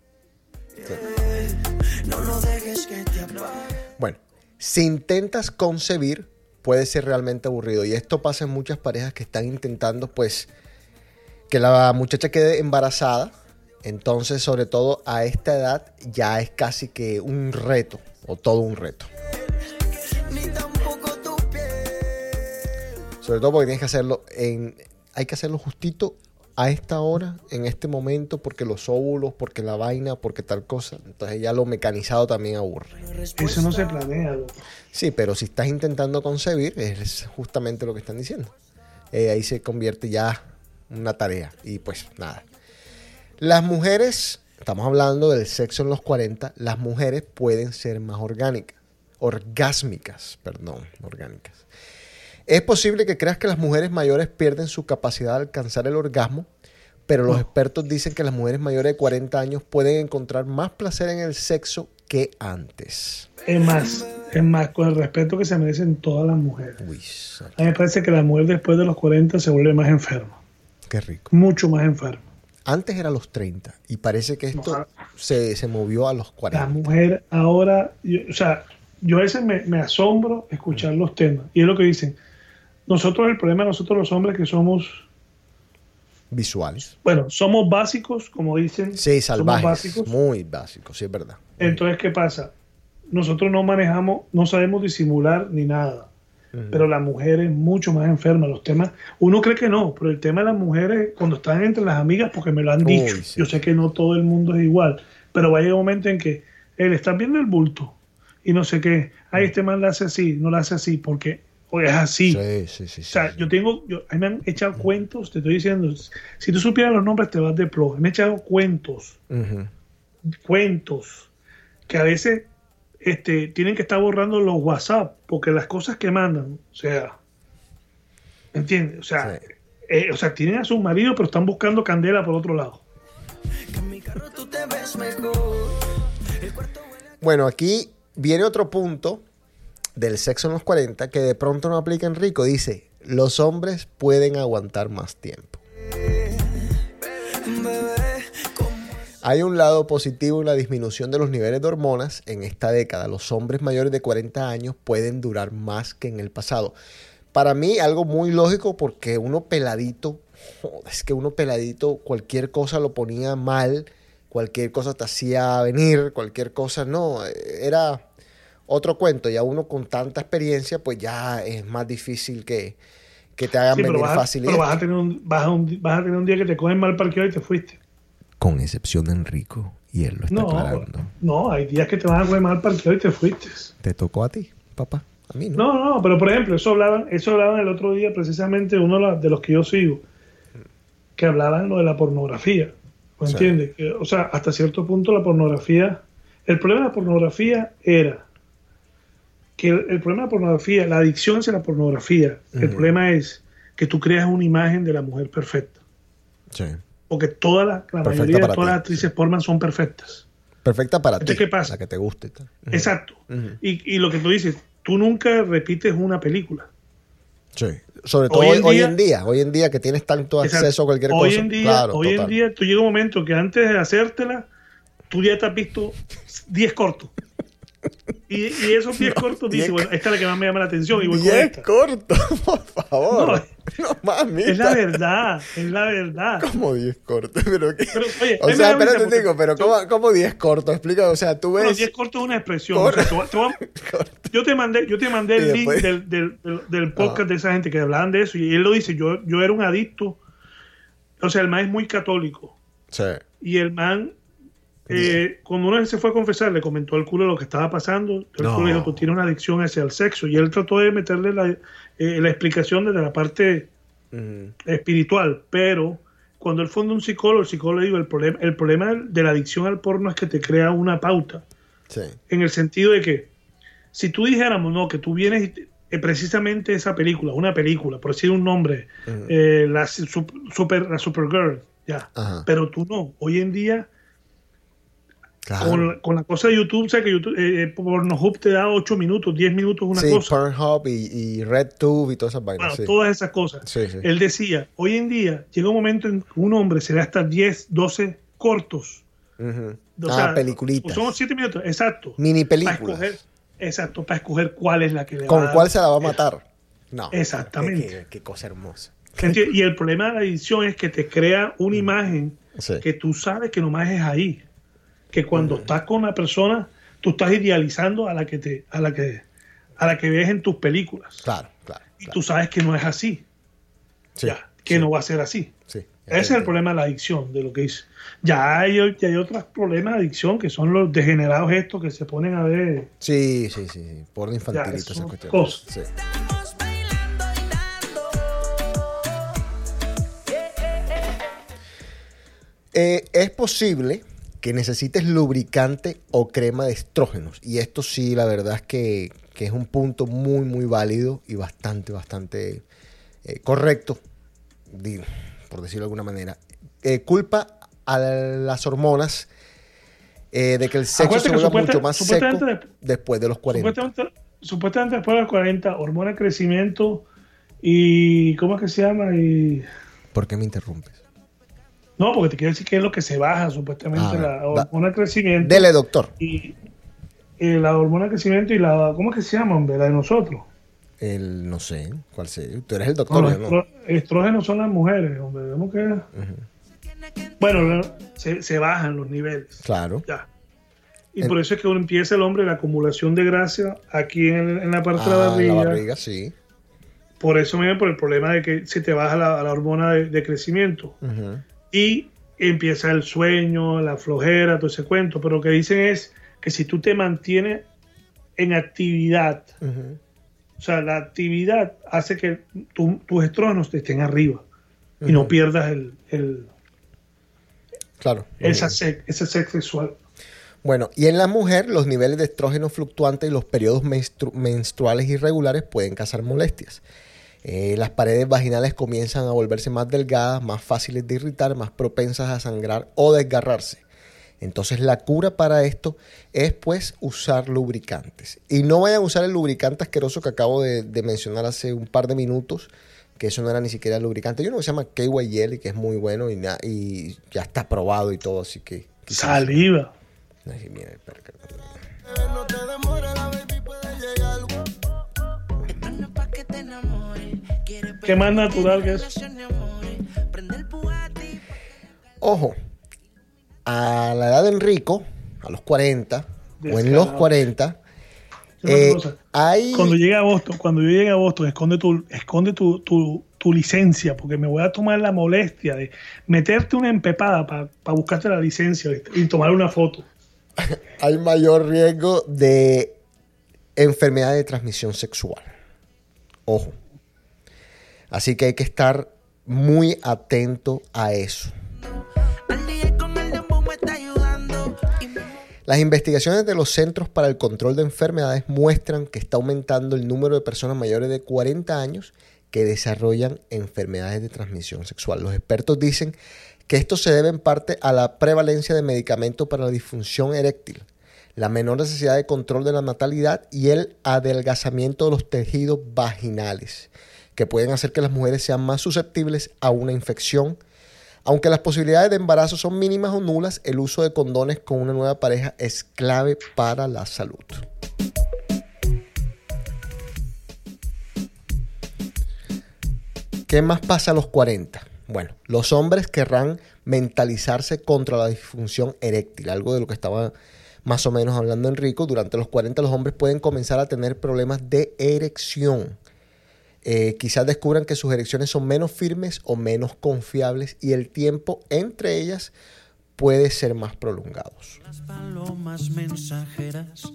No lo dejes que te apague. Bueno, si intentas concebir, puede ser realmente aburrido. Y esto pasa en muchas parejas que están intentando, pues, que la muchacha quede embarazada. Entonces, sobre todo a esta edad, ya es casi que un reto, o todo un reto. Sobre todo porque tienes que hacerlo en. Hay que hacerlo justito a esta hora, en este momento, porque los óvulos, porque la vaina, porque tal cosa. Entonces ya lo mecanizado también aburre. eso no se planea. loco. Sí, pero si estás intentando concebir, es justamente lo que están diciendo. Eh, ahí se convierte ya una tarea. Y pues nada. Las mujeres, estamos hablando del sexo en los 40, las mujeres pueden ser más orgánicas. Orgásmicas, perdón, orgánicas. Es posible que creas que las mujeres mayores pierden su capacidad de alcanzar el orgasmo, pero los expertos dicen que las mujeres mayores de 40 años pueden encontrar más placer en el sexo que antes. Es más, es más, con el respeto que se merecen todas las mujeres. Uy, A mí me parece que la mujer después de los 40 se vuelve más enferma, qué rico. mucho más enferma. Antes era a los 30 y parece que esto Ojalá. se, se movió a los La 40. mujer ahora, yo- o sea, yo a veces me, me asombro escuchar los temas. Y es lo que dicen. Nosotros, el problema de nosotros los hombres que somos, Visuales. bueno, somos básicos, como dicen. Sí, somos salvajes. básicos. Muy básicos, sí es verdad. Entonces, ¿qué pasa? Nosotros no manejamos, no sabemos disimular ni nada. Pero la mujer es mucho más enferma. Los temas, uno cree que no, pero el tema de las mujeres, cuando están entre las amigas, porque me lo han Uy, dicho, sí. yo sé que no todo el mundo es igual, pero va a llegar un momento en que él está viendo el bulto y no sé qué, ay, este man lo hace así, no lo hace así, porque o es así. Sí, sí, sí. O sea, sí. yo tengo, yo, a mí me han echado cuentos, te estoy diciendo, si tú supieras los nombres te vas de plo. Me han echado cuentos cuentos que a veces este, tienen que estar borrando los WhatsApp porque las cosas que mandan, o sea, ¿entiendes? O sea, Sí. eh, o sea, tienen a su marido pero están buscando candela por otro lado. Bueno, aquí viene otro punto del sexo en los 40 que de pronto no aplica en Rico. Dice, los hombres pueden aguantar más tiempo. Hay un lado positivo en la disminución de los niveles de hormonas en esta década. Los hombres mayores de 40 años pueden durar más que en el pasado. Para mí algo muy lógico porque uno peladito, es que uno peladito cualquier cosa lo ponía mal, cualquier cosa te hacía venir, cualquier cosa no, era otro cuento. Ya uno con tanta experiencia pues ya es más difícil que, que te hagan Sí, venir vas, fácil. y pero vas a tener un, vas, a un, vas a tener un día que te cogen mal parqueado y te fuiste. Con excepción de Enrico, y él lo está No, aclarando. no, hay días que te van a coger mal parqueado y te fuiste. ¿Te tocó a ti, papá? A mí no. No, no, pero por ejemplo, eso hablaban, eso hablaban el otro día precisamente uno de los- de los que yo sigo, que hablaban lo de la pornografía. ¿Me entiendes? O sea, hasta cierto punto la pornografía, el problema de la pornografía era que el, el problema de la pornografía, la adicción hacia la pornografía, el problema es que tú creas una imagen de la mujer perfecta. Sí. Porque toda la, la mayoría de todas ti, las actrices porno son perfectas. Perfecta para ti. ¿qué pasa? La que te guste. Exacto. Y, y lo que tú dices, tú nunca repites una película. Sí. Sobre todo Hoy hoy, en hoy día- en día. Hoy en día que tienes tanto Exacto. acceso a cualquier hoy cosa. En día, claro, hoy en día, tú llega un momento que antes de hacértela, tú ya te has visto 10 cortos. Y, y esos 10 cortos dices, 10 bueno, esta es la que más me llama la atención y voy con Diez esta. cortos, (laughs) por favor. No, No, mami. Es la verdad, es la verdad. ¿Cómo 10 cortos? (laughs) Pero qué- Pero, oye, o sea, espérate, porque- digo, pero ¿cómo, ¿cómo 10 cortos? Explica, o sea, tú ves... 10 cortos es una expresión. O sea, te te (laughs) yo te mandé, yo te mandé el link del, del, del- del podcast Ajá. de esa gente que hablaban de eso y él lo dice, yo, yo era un adicto. O sea, el man es muy católico. Sí. Y el man, eh, cuando uno se fue a confesar, le comentó al culo lo que estaba pasando. El No. culo le dijo, tú tienes una adicción hacia el sexo. Y él trató de meterle la, eh, la explicación desde la parte espiritual. Pero cuando él fue un psicólogo, el psicólogo le dijo, el problema, el problema de la adicción al porno es que te crea una pauta. Sí. En el sentido de que, si tú dijéramos, no, que tú vienes y te- eh, precisamente esa película, una película, por decir un nombre, la, su- super, la Supergirl, ya. Ajá. Pero tú no. Hoy en día Claro. con, con la cosa de YouTube, o sea que YouTube, eh, eh, Pornhub te da 8 minutos, 10 minutos, una sí, cosa. Pornhub y, y RedTube y todas esas vainas. Bueno, sí. todas esas cosas. Sí. Él decía, hoy en día llega un momento en que un hombre se da hasta 10, 12 cortos. Ujú. O ah, sea, peliculitas. Son 7 minutos, exacto. Mini Para películas. escoger, exacto, para escoger cuál es la que le va a ¿Con dar. cuál se la va a matar? No. Exactamente. Qué, qué- qué cosa hermosa. ¿Entiendes? Y el problema de la edición es que te crea una imagen que tú sabes que nomás es ahí. Que cuando estás con una persona, tú estás idealizando a la que te, a la que, a la que ves en tus películas. Claro, claro. Y claro. tú sabes que no es así. Sí, ya, que sí, no va a ser así. sí. Ese es el problema de la adicción, de lo que dice. Ya hay, ya hay otros problemas de adicción que son los degenerados estos que se ponen a ver. Sí, sí, sí. sí. Porno infantilito, Ya, esas cuestiones. cosas. Eh, es posible que necesites lubricante o crema de estrógenos. Y esto sí, la verdad es que, que es un punto muy, muy válido y bastante, bastante eh, correcto, por decirlo de alguna manera. Eh, culpa a las hormonas eh, de que el sexo Acuérdate se vuelva mucho más seco supuestamente- después de los 40. Supuestamente, supuestamente después de los 40, hormona de crecimiento y. ¿Cómo es que se llama? Y. ¿Por qué me interrumpes? No, porque te quiero decir que es lo que se baja supuestamente Ah, la hormona de crecimiento. Dele, doctor. Y, y la hormona de crecimiento y la. ¿Cómo es que se llama, hombre? La de nosotros. El, no sé, ¿cuál sé? Tú eres el No, doctor, no. estro- estrógenos son las mujeres, hombre. ¿Cómo que? Bueno, se, se bajan los niveles. Claro. Ya. Y El- por eso es que uno empieza el hombre la acumulación de grasa aquí en, en la parte de la Ah, barriga. la barriga, sí. Por eso mismo, por el problema de que se te baja la, la hormona de, de crecimiento. Ujú. Y empieza el sueño, la flojera, todo ese cuento. Pero lo que dicen es que si tú te mantienes en actividad, o sea, la actividad hace que tu- tus estrógenos te estén arriba y no pierdas el, el- Claro. esa, sed, ese sexo sexual. Bueno, y en la mujer los niveles de estrógeno fluctuantes y los periodos menstru- menstruales irregulares pueden causar molestias. Eh, las paredes vaginales comienzan a volverse más delgadas, más fáciles de irritar, más propensas a sangrar o desgarrarse. Entonces la cura para esto es pues usar lubricantes. Y no vayan a usar el lubricante asqueroso que acabo de, de mencionar hace un par de minutos, que eso no era ni siquiera lubricante. Hay uno que se llama KY Jelly, que es muy bueno y, na- y ya está probado y todo, así que... quizás- Saliva. Ay, mira, espera que- No te Qué más natural que Bugatti. Ojo, a la edad de Enrico, a los 40, o en los Descarado. 40, Una eh, hay... Cuando llegue a Boston, cuando yo llegue a Boston, esconde tu, esconde tu, tu, tu licencia, porque me voy a tomar la molestia de meterte una empepada para buscarte la licencia y tomar una foto. (laughs) hay mayor riesgo de enfermedad de transmisión sexual. Ojo. Así que hay que estar muy atento a eso. Las investigaciones de los Centros para el Control de Enfermedades muestran que está aumentando el número de personas mayores de 40 años que desarrollan enfermedades de transmisión sexual. Los expertos dicen que esto se debe en parte a la prevalencia de medicamentos para la disfunción eréctil, la menor necesidad de control de la natalidad y el adelgazamiento de los tejidos vaginales, que pueden hacer que las mujeres sean más susceptibles a una infección. Aunque las posibilidades de embarazo son mínimas o nulas, el uso de condones con una nueva pareja es clave para la salud. ¿Qué más pasa a los 40? Bueno, los hombres querrán mentalizarse contra la disfunción eréctil, algo de lo que estaba más o menos hablando Enrico. Durante los 40 los hombres pueden comenzar a tener problemas de erección. Eh, quizás descubran que sus erecciones son menos firmes o menos confiables y el tiempo entre ellas puede ser más prolongados. Las palomas mensajeras,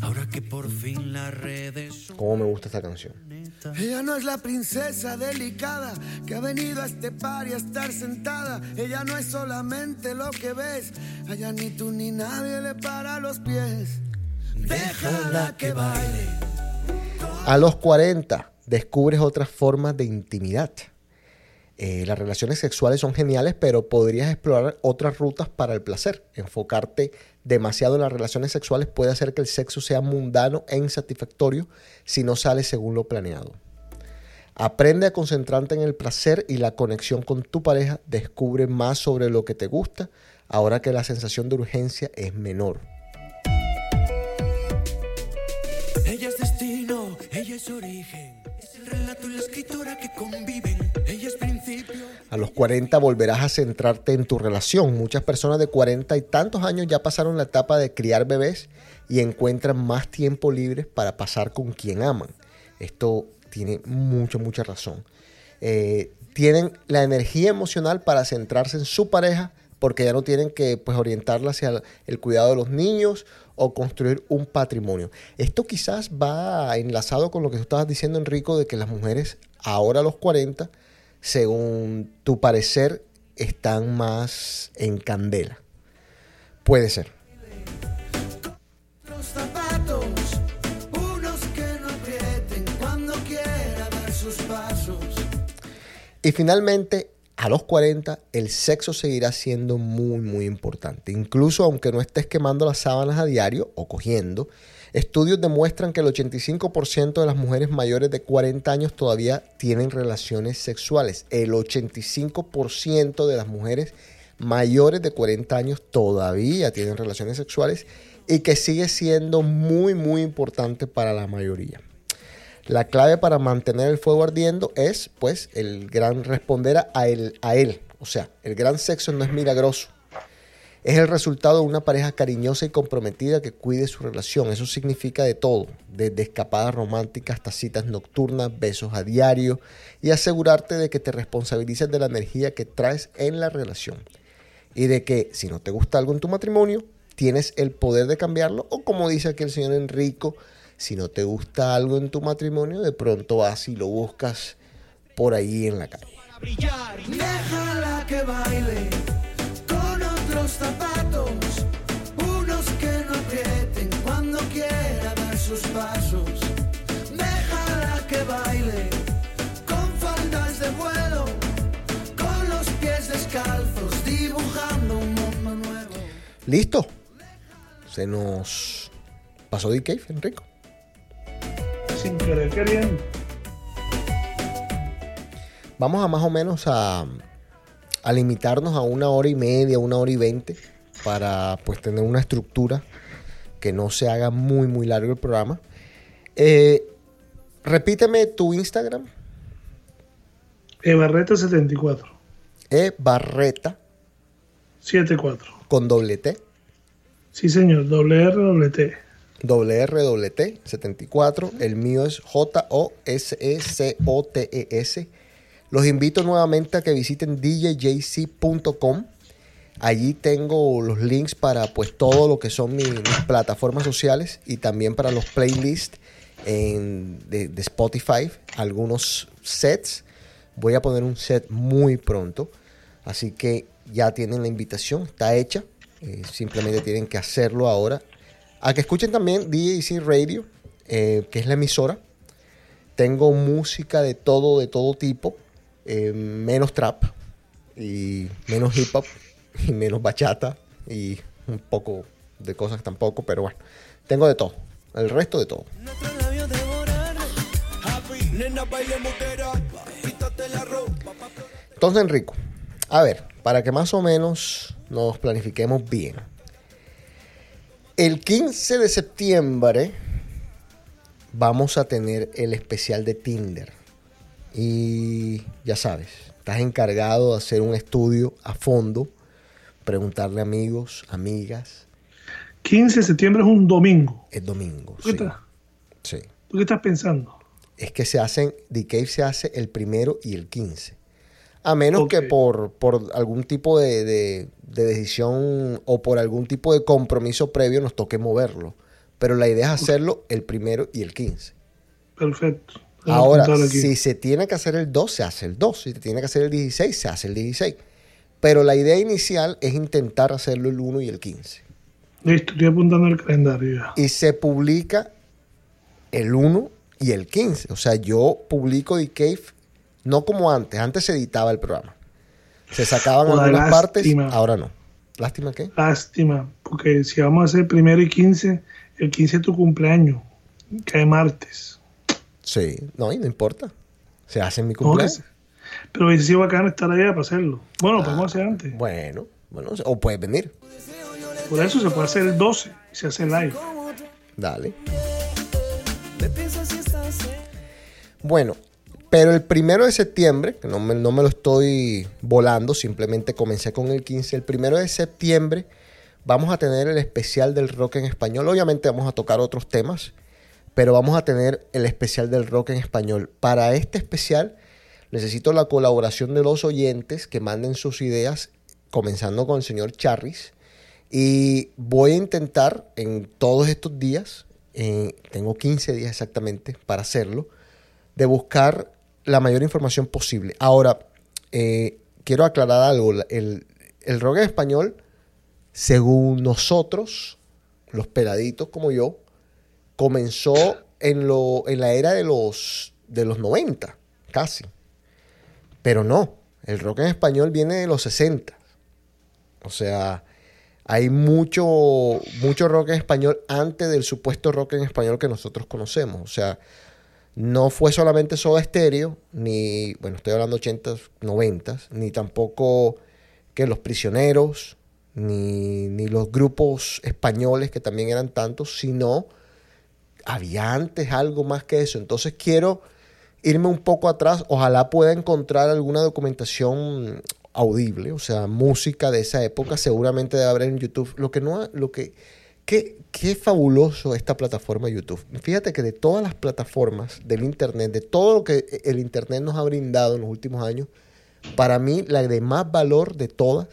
ahora que por fin las redes son ¿Cómo me gusta esta canción? Ella no es la princesa delicada que ha venido a este par y a estar sentada. Ella no es solamente lo que ves. Allá ni tú ni nadie le para los pies. Déjala que baile. A los 40 descubres otras formas de intimidad. Eh, las relaciones sexuales son geniales, pero podrías explorar otras rutas para el placer. Enfocarte demasiado en las relaciones sexuales puede hacer que el sexo sea mundano e insatisfactorio si no sale según lo planeado. Aprende a concentrarte en el placer y la conexión con tu pareja. Descubre más sobre lo que te gusta ahora que la sensación de urgencia es menor. Ella es destino, ella es origen. A los 40 volverás a centrarte en tu relación. Muchas personas de 40 y tantos años ya pasaron la etapa de criar bebés y encuentran más tiempo libre para pasar con quien aman. Esto tiene mucha, mucha razón. Eh, tienen la energía emocional para centrarse en su pareja porque ya no tienen que pues, orientarla hacia el cuidado de los niños o construir un patrimonio. Esto quizás va enlazado con lo que tú estabas diciendo, Enrico, de que las mujeres ahora a los 40, según tu parecer, están más en candela. Puede ser. Y finalmente, a los 40, el sexo seguirá siendo muy, muy importante. Incluso aunque no estés quemando las sábanas a diario o cogiendo, estudios demuestran que el 85% de las mujeres mayores de 40 años todavía tienen relaciones sexuales. El 85% de las mujeres mayores de 40 años todavía tienen relaciones sexuales y que sigue siendo muy, muy importante para la mayoría. La clave para mantener el fuego ardiendo es, pues, el gran responder a él, a él. O sea, el gran sexo no es milagroso. Es el resultado de una pareja cariñosa y comprometida que cuide su relación. Eso significa de todo, desde escapadas románticas hasta citas nocturnas, besos a diario y asegurarte de que te responsabilices de la energía que traes en la relación. Y de que si no te gusta algo en tu matrimonio, tienes el poder de cambiarlo o como dice aquí el señor Enrico, si no te gusta algo en tu matrimonio, de pronto vas y lo buscas por ahí en la calle. Déjala que baile con otros zapatos, unos que pasos. Déjala que baile con faldas de vuelo, con los pies descalzos, dibujando un mundo nuevo. Listo. Se nos pasó de Cave, Enrico. Sin querer queriendo. Vamos a más o menos a, a limitarnos a una hora y media, una hora y veinte, para pues tener una estructura que no se haga muy, muy largo el programa. Eh, repíteme tu Instagram, Ebarreta 74. e barreta 74. con doble T, Sí, señor. Doble R, doble T. doble R, doble T, 74. El mío es J-O-S-E-C-O-T-E-S. Los invito nuevamente a que visiten djjc.com. Allí tengo los links para pues todo lo que son mi- mis plataformas sociales y también para los playlists en- de, de Spotify, algunos sets. Voy a poner un set muy pronto, así que ya tienen la invitación, está hecha. Eh, simplemente tienen que hacerlo ahora. A que escuchen también DJC Radio, eh, que es la emisora. Tengo música de todo, de todo tipo, eh, menos trap y menos hip hop y menos bachata y un poco de cosas tampoco, pero bueno, tengo de todo, el resto de todo. Entonces, Enrico, a ver, para que más o menos nos planifiquemos bien. El 15 de septiembre vamos a tener el especial de Tinder. Y ya sabes, estás encargado de hacer un estudio a fondo, preguntarle a amigos, amigas. 15 de septiembre es un domingo. Es domingo. ¿Tú qué, Sí, estás, sí. tú qué estás pensando? es que se hacen, The Cave se hace el primero y el 15. A menos Ok. que por, por algún tipo de, de- de decisión o por algún tipo de compromiso previo nos toque moverlo. Pero la idea es hacerlo el primero y el 15. Perfecto. Voy Ahora, si se tiene que hacer el 2, se hace el 2. Si se tiene que hacer el 16, se hace el 16. Pero la idea inicial es intentar hacerlo el 1 y el 15. Listo, estoy apuntando el calendario ya. y se publica el 1 y el 15. O sea, yo publico The Cave no como antes. Antes se editaba el programa. Se sacaban Joder, algunas partes, lástima. ahora no. ¿Lástima qué? Lástima, porque si vamos a hacer primero y 15, el 15 es tu cumpleaños, cae martes. Sí, no, y no importa. Se hace en mi No, cumpleaños. se- Pero hubiese sido bacano estar allá para hacerlo. Bueno, lo podemos hacer antes. Bueno, bueno, o puedes venir. Por eso se puede hacer el 12 y se hace live. Dale. Bueno, pero el primero de septiembre, que no me, lo estoy volando, simplemente comencé con el 15. El primero de septiembre vamos a tener el especial del rock en español. Obviamente vamos a tocar otros temas, pero vamos a tener el especial del rock en español. Para este especial necesito la colaboración de los oyentes que manden sus ideas, comenzando con el señor Charris. Y voy a intentar en todos estos días, eh, tengo 15 días exactamente para hacerlo, de buscar la mayor información posible. Ahora, eh, quiero aclarar algo. el rock en español, según nosotros, los peladitos como yo, comenzó en, lo, en la era de los, de los 90, casi. Pero no, el rock en español viene de los 60. O sea, hay mucho, mucho rock en español antes del supuesto rock en español que nosotros conocemos. O sea, no fue solamente Soda Stereo, ni, bueno, estoy hablando 80s, 90s, ni tampoco que Los Prisioneros, ni, ni los grupos españoles que también eran tantos, sino había antes algo más que eso. Entonces quiero irme un poco atrás, ojalá pueda encontrar alguna documentación audible, o sea, música de esa época, seguramente debe haber en YouTube. Lo que no, lo que, qué, qué fabuloso esta plataforma YouTube. Fíjate que de todas las plataformas del Internet, de todo lo que el Internet nos ha brindado en los últimos años, para mí la de más valor de todas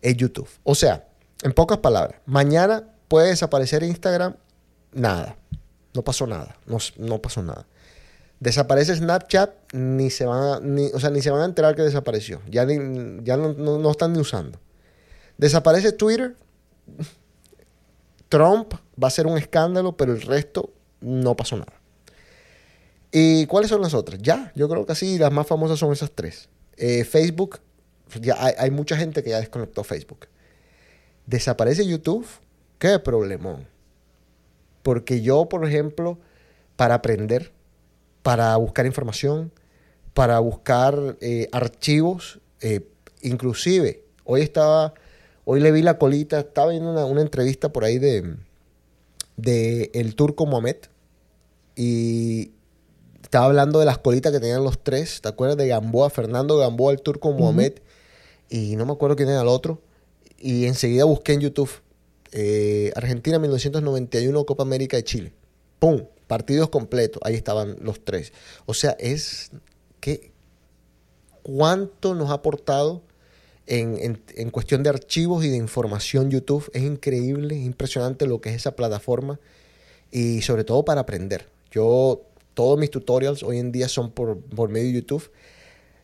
es YouTube. O sea, en pocas palabras, mañana puede desaparecer Instagram, nada, no pasó nada, no, no pasó nada. Desaparece Snapchat, ni se van a, ni, o sea, ni se van a enterar que desapareció. Ya, ya no, no- no están ni usando. Desaparece Twitter. Trump va a ser un escándalo, pero el resto no pasó nada. ¿Y cuáles son las otras? Ya, yo creo que sí, las más famosas son esas tres. Eh, Facebook, ya hay, hay mucha gente que ya desconectó Facebook. Desaparece YouTube, qué problemón. Porque yo, por ejemplo, para aprender, para buscar información, para buscar eh, archivos, eh, inclusive, hoy estaba, hoy le vi la colita, estaba viendo una, una entrevista por ahí de, de el turco Mohamed y estaba hablando de las colitas que tenían los tres, ¿te acuerdas de Gamboa, Fernando Gamboa, el turco Mohamed y no me acuerdo quién era el otro y enseguida busqué en YouTube eh, Argentina 1991 Copa América de Chile. ¡Pum! Partidos completos. Ahí estaban los tres. O sea, es que cuánto nos ha aportado en, en- en cuestión de archivos y de información YouTube. Es increíble, es impresionante lo que es esa plataforma y sobre todo para aprender. Yo, todos mis tutorials hoy en día son por, por medio de YouTube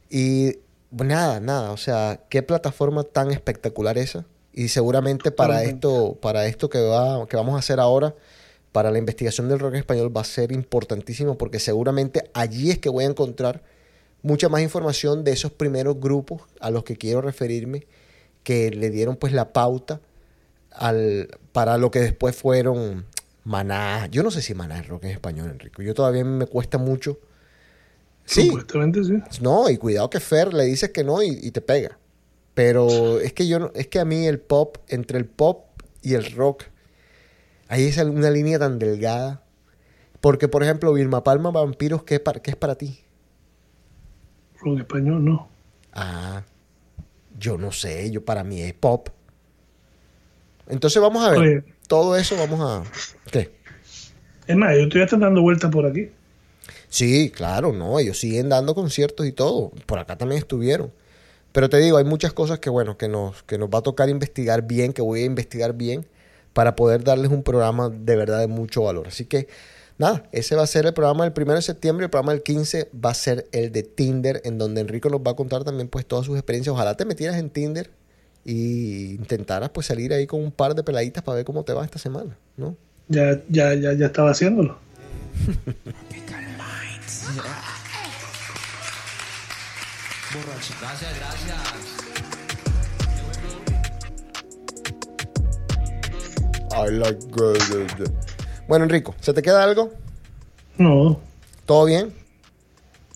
y pues, nada, nada, o sea, qué plataforma tan espectacular esa. Y seguramente para esto, para esto que, va, que vamos a hacer ahora, para la investigación del rock en español va a ser importantísimo porque seguramente allí es que voy a encontrar mucha más información de esos primeros grupos a los que quiero referirme, que le dieron pues la pauta al, para lo que después fueron Maná. Yo no sé si Maná es rock en español, Enrico. Yo todavía me cuesta mucho. Sí, Supuestamente sí. no, y cuidado que Fer le dices que no y, y te pega. Pero es que yo no- es que a mí el pop, entre el pop y el rock, ahí es una línea tan delgada. Porque, por ejemplo, Vilma Palma Vampiros, ¿qué, es para- qué es para ti? Rock español no. Ah, yo no sé, yo para mí es pop. Entonces vamos a ver, Oye. todo eso vamos a... ¿Qué? Es más, yo estoy hasta dando vueltas por aquí. Sí, claro, no, ellos siguen dando conciertos y todo. Por acá también estuvieron. Pero te digo, hay muchas cosas que, bueno, que nos, que nos va a tocar investigar bien, que voy a investigar bien, para poder darles un programa de verdad de mucho valor. Así que, nada, ese va a ser el programa del 1 de septiembre. El programa del 15 va a ser el de Tinder, en donde Enrico nos va a contar también, pues, todas sus experiencias. Ojalá te metieras en Tinder y intentaras, pues, salir ahí con un par de peladitas para ver cómo te va esta semana, ¿no? Ya, ya, ya, ya estaba haciéndolo. Gracias, gracias. I like good. Bueno, Enrico, ¿se te queda algo? No. ¿Todo bien?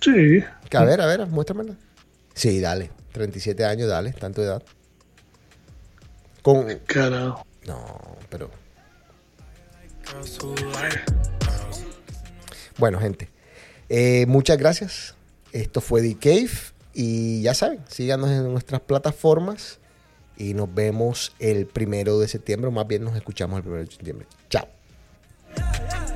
Sí. Que a ver, a ver, muéstramela. Sí, dale. 37 años, dale, tanto edad. Con. Carajo. No, pero. Bueno, gente. eh, muchas gracias. Esto fue The Cave. Y ya saben, síganos en nuestras plataformas. Y nos vemos el primero de septiembre. O más bien nos escuchamos el primero de septiembre. Chao. yeah, yeah.